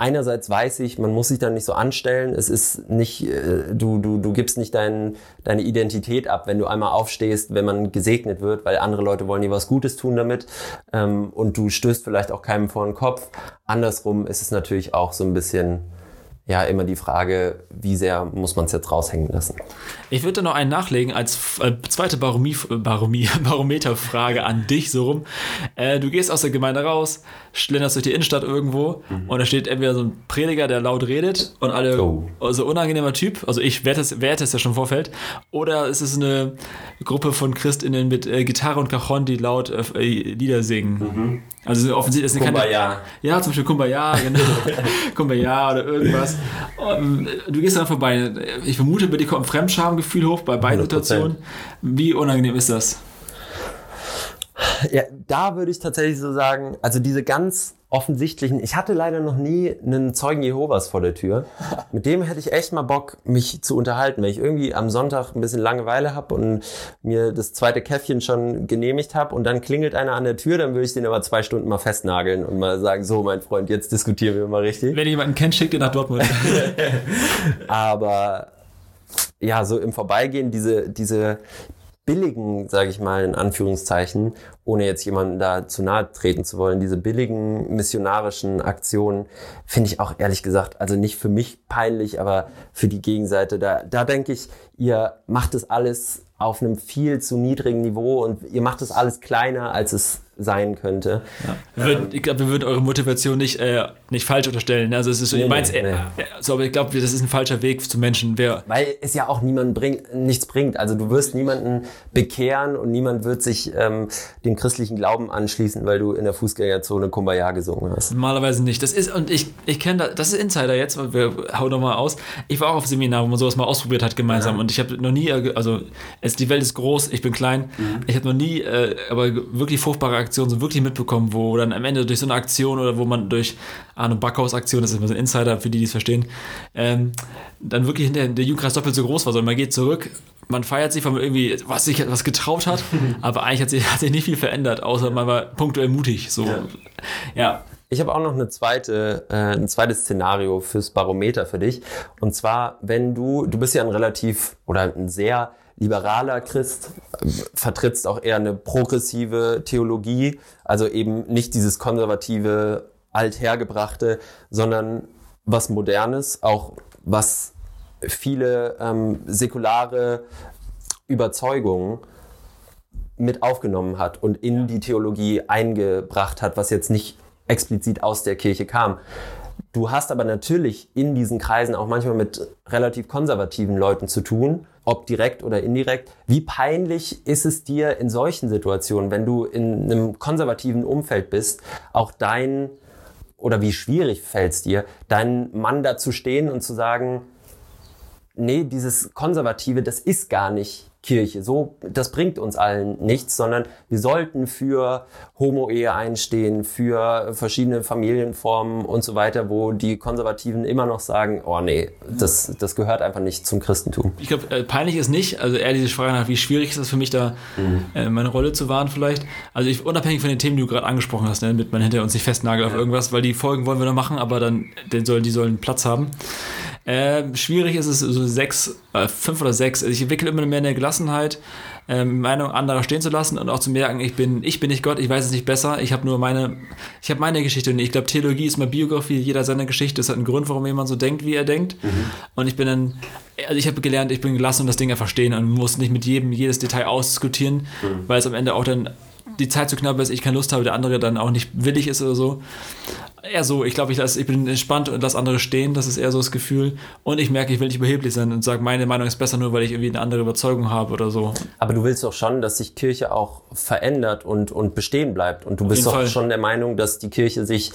einerseits weiß ich, man muss sich dann nicht so anstellen. Es ist nicht, äh, du, du, du gibst nicht dein, deine Identität ab, wenn du einmal aufstehst, wenn man gesegnet wird, weil andere Leute wollen dir was Gutes tun damit. Ähm, und du stößt vielleicht auch keinem vor den Kopf. Andersrum ist es natürlich auch so ein bisschen, ja, immer die Frage, wie sehr muss man es jetzt raushängen lassen. Ich würde da noch einen nachlegen als äh, zweite Barometerfrage an dich so rum. Äh, du gehst aus der Gemeinde raus, schlenderst durch die Innenstadt irgendwo und da steht entweder so ein Prediger, der laut redet und alle, Oh. also unangenehmer Typ, also ich werte es, werte es ja schon im Vorfeld, oder es ist eine Gruppe von ChristInnen mit äh, Gitarre und Cajon, die laut äh, Lieder singen. Also offensichtlich ist eine Kumbaya. ja, zum Beispiel Kumbaya, genau. Kumbaya oder irgendwas. Und du gehst dann vorbei. Ich vermute, bei dir kommt ein Fremdschamgefühl hoch bei beiden 100%. Situationen. Wie unangenehm ist das? Ja, da würde ich tatsächlich so sagen, also diese ganz offensichtlichen, ich hatte leider noch nie einen Zeugen Jehovas vor der Tür. Mit dem hätte ich echt mal Bock, mich zu unterhalten, wenn ich irgendwie am Sonntag ein bisschen Langeweile habe und mir das zweite Käffchen schon genehmigt habe und dann klingelt einer an der Tür, dann würde ich den aber zwei Stunden mal festnageln und mal sagen, so mein Freund, jetzt diskutieren wir mal richtig. Wenn ihr jemanden kennt, schickt ihr nach Dortmund. Aber ja, so im Vorbeigehen diese, diese billigen, sage ich mal in Anführungszeichen, ohne jetzt jemanden da zu nahe treten zu wollen, diese billigen missionarischen Aktionen finde ich auch ehrlich gesagt, also nicht für mich peinlich, aber für die Gegenseite, da, da denke ich, ihr macht es alles auf einem viel zu niedrigen Niveau und ihr macht es alles kleiner, als es sein könnte. Wir würden, ich glaube, wir würden eure Motivation nicht, äh, nicht falsch unterstellen. Also es ist so, Nee, ihr meint, nee, äh, nee. so, aber ich glaube, das ist ein falscher Weg zu Menschen. Wer, Weil es ja auch niemand bringt, nichts bringt. Also du wirst niemanden bekehren und niemand wird sich ähm, dem christlichen Glauben anschließen, weil du in der Fußgängerzone Kumbaya gesungen hast. Normalerweise nicht. Das ist, und ich, ich kenne das, das ist Insider jetzt, weil wir hauen noch mal aus. Ich war auch auf Seminar, wo man sowas mal ausprobiert hat gemeinsam und ich habe noch nie, äh, also es, die Welt ist groß, ich bin klein, ich habe noch nie, äh, aber wirklich fruchtbare Aktionen so wirklich mitbekommen, wo dann am Ende durch so eine Aktion oder wo man durch Arno Backhaus Aktion, das ist immer so ein Insider für die, die es verstehen, ähm, dann wirklich hinter der Jugendkreis doppelt so groß war, sondern man geht zurück, man feiert sich, weil man irgendwie was sich was getraut hat, aber eigentlich hat sich, hat sich nicht viel verändert, außer man war punktuell mutig. So. ja. Ich habe auch noch eine zweite, äh, ein zweites Szenario fürs Barometer für dich. Und zwar, wenn du, du bist ja ein relativ oder ein sehr liberaler Christ, vertrittst auch eher eine progressive Theologie, also eben nicht dieses konservative, althergebrachte, sondern was Modernes, auch was viele ähm, säkulare Überzeugungen mit aufgenommen hat und in die Theologie eingebracht hat, was jetzt nicht explizit aus der Kirche kam. Du hast aber natürlich in diesen Kreisen auch manchmal mit relativ konservativen Leuten zu tun, ob direkt oder indirekt. Wie peinlich ist es dir in solchen Situationen, wenn du in einem konservativen Umfeld bist, auch dein, oder wie schwierig fällt es dir, deinen Mann da zu stehen und zu sagen, nee, dieses Konservative, das ist gar nicht Kirche. So, das bringt uns allen nichts, sondern wir sollten für Homo-Ehe einstehen, für verschiedene Familienformen und so weiter, wo die Konservativen immer noch sagen, oh nee, das, das gehört einfach nicht zum Christentum. Ich glaube, äh, peinlich ist nicht, also eher diese Frage nach, wie schwierig ist es für mich da, mhm. äh, meine Rolle zu wahren vielleicht. Also ich, unabhängig von den Themen, die du gerade angesprochen hast, ne, mit man hinter uns nicht festnagelt auf irgendwas, weil die Folgen wollen wir noch machen, aber dann, den sollen, die sollen Platz haben. Äh, schwierig ist es so sechs, äh, fünf oder sechs. Also ich entwickle immer mehr eine Gelassenheit, äh, Meinung anderer stehen zu lassen und auch zu merken, ich bin, ich bin nicht Gott, ich weiß es nicht besser, ich habe nur meine, ich habe meine Geschichte und ich glaube, Theologie ist mal Biografie, jeder seine Geschichte, es hat einen Grund, warum jemand so denkt, wie er denkt. Mhm. Und ich bin dann, also ich habe gelernt, ich bin gelassen und das Ding einfach stehen und muss nicht mit jedem jedes Detail ausdiskutieren, mhm. weil es am Ende auch dann die Zeit zu knapp ist, ich keine Lust habe, der andere dann auch nicht willig ist oder so. Eher so, ich glaube, ich, ich bin entspannt und lasse andere stehen, das ist eher so das Gefühl. Und ich merke, ich will nicht überheblich sein und sage, meine Meinung ist besser, nur weil ich irgendwie eine andere Überzeugung habe oder so. Aber du willst doch schon, dass sich Kirche auch verändert und, und bestehen bleibt. Und du Auf bist doch Fall. schon der Meinung, dass die Kirche sich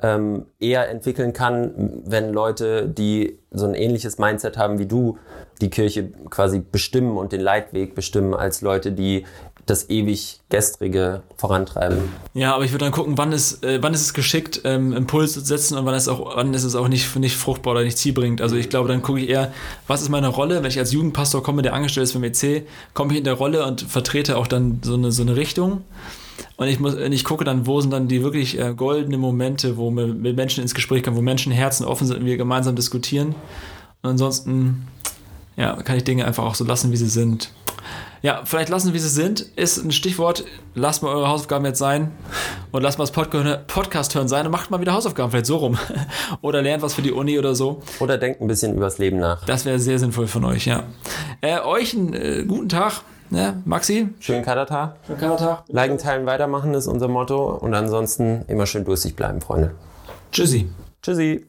ähm, eher entwickeln kann, wenn Leute, die so ein ähnliches Mindset haben wie du, die Kirche quasi bestimmen und den Leitweg bestimmen, als Leute, die das ewig gestrige vorantreiben. Ja, aber ich würde dann gucken, wann ist, äh, wann ist es geschickt, ähm, Impuls zu setzen und wann ist, auch, wann ist es auch nicht, nicht fruchtbar oder nicht zielbringend. Also ich glaube, dann gucke ich eher, was ist meine Rolle, wenn ich als Jugendpastor komme, der angestellt ist beim EC, komme ich in der Rolle und vertrete auch dann so eine, so eine Richtung. Und ich, muss, ich gucke dann, wo sind dann die wirklich äh, goldenen Momente, wo wir mit Menschen ins Gespräch kommen, wo Menschen Herzen offen sind und wir gemeinsam diskutieren. Und ansonsten ja, kann ich Dinge einfach auch so lassen, wie sie sind. Ja, vielleicht lassen, wie sie sind, ist ein Stichwort. Lasst mal eure Hausaufgaben jetzt sein und lasst mal das Podcast hören sein und macht mal wieder Hausaufgaben, vielleicht so rum. oder lernt was für die Uni oder so. Oder denkt ein bisschen übers Leben nach. Das wäre sehr sinnvoll von euch, ja. Äh, euch einen äh, guten Tag. Ja, Maxi? Schönen Kadertag. Schönen Kadertag. Liken, teilen, weitermachen ist unser Motto. Und ansonsten immer schön durstig bleiben, Freunde. Tschüssi. Tschüssi.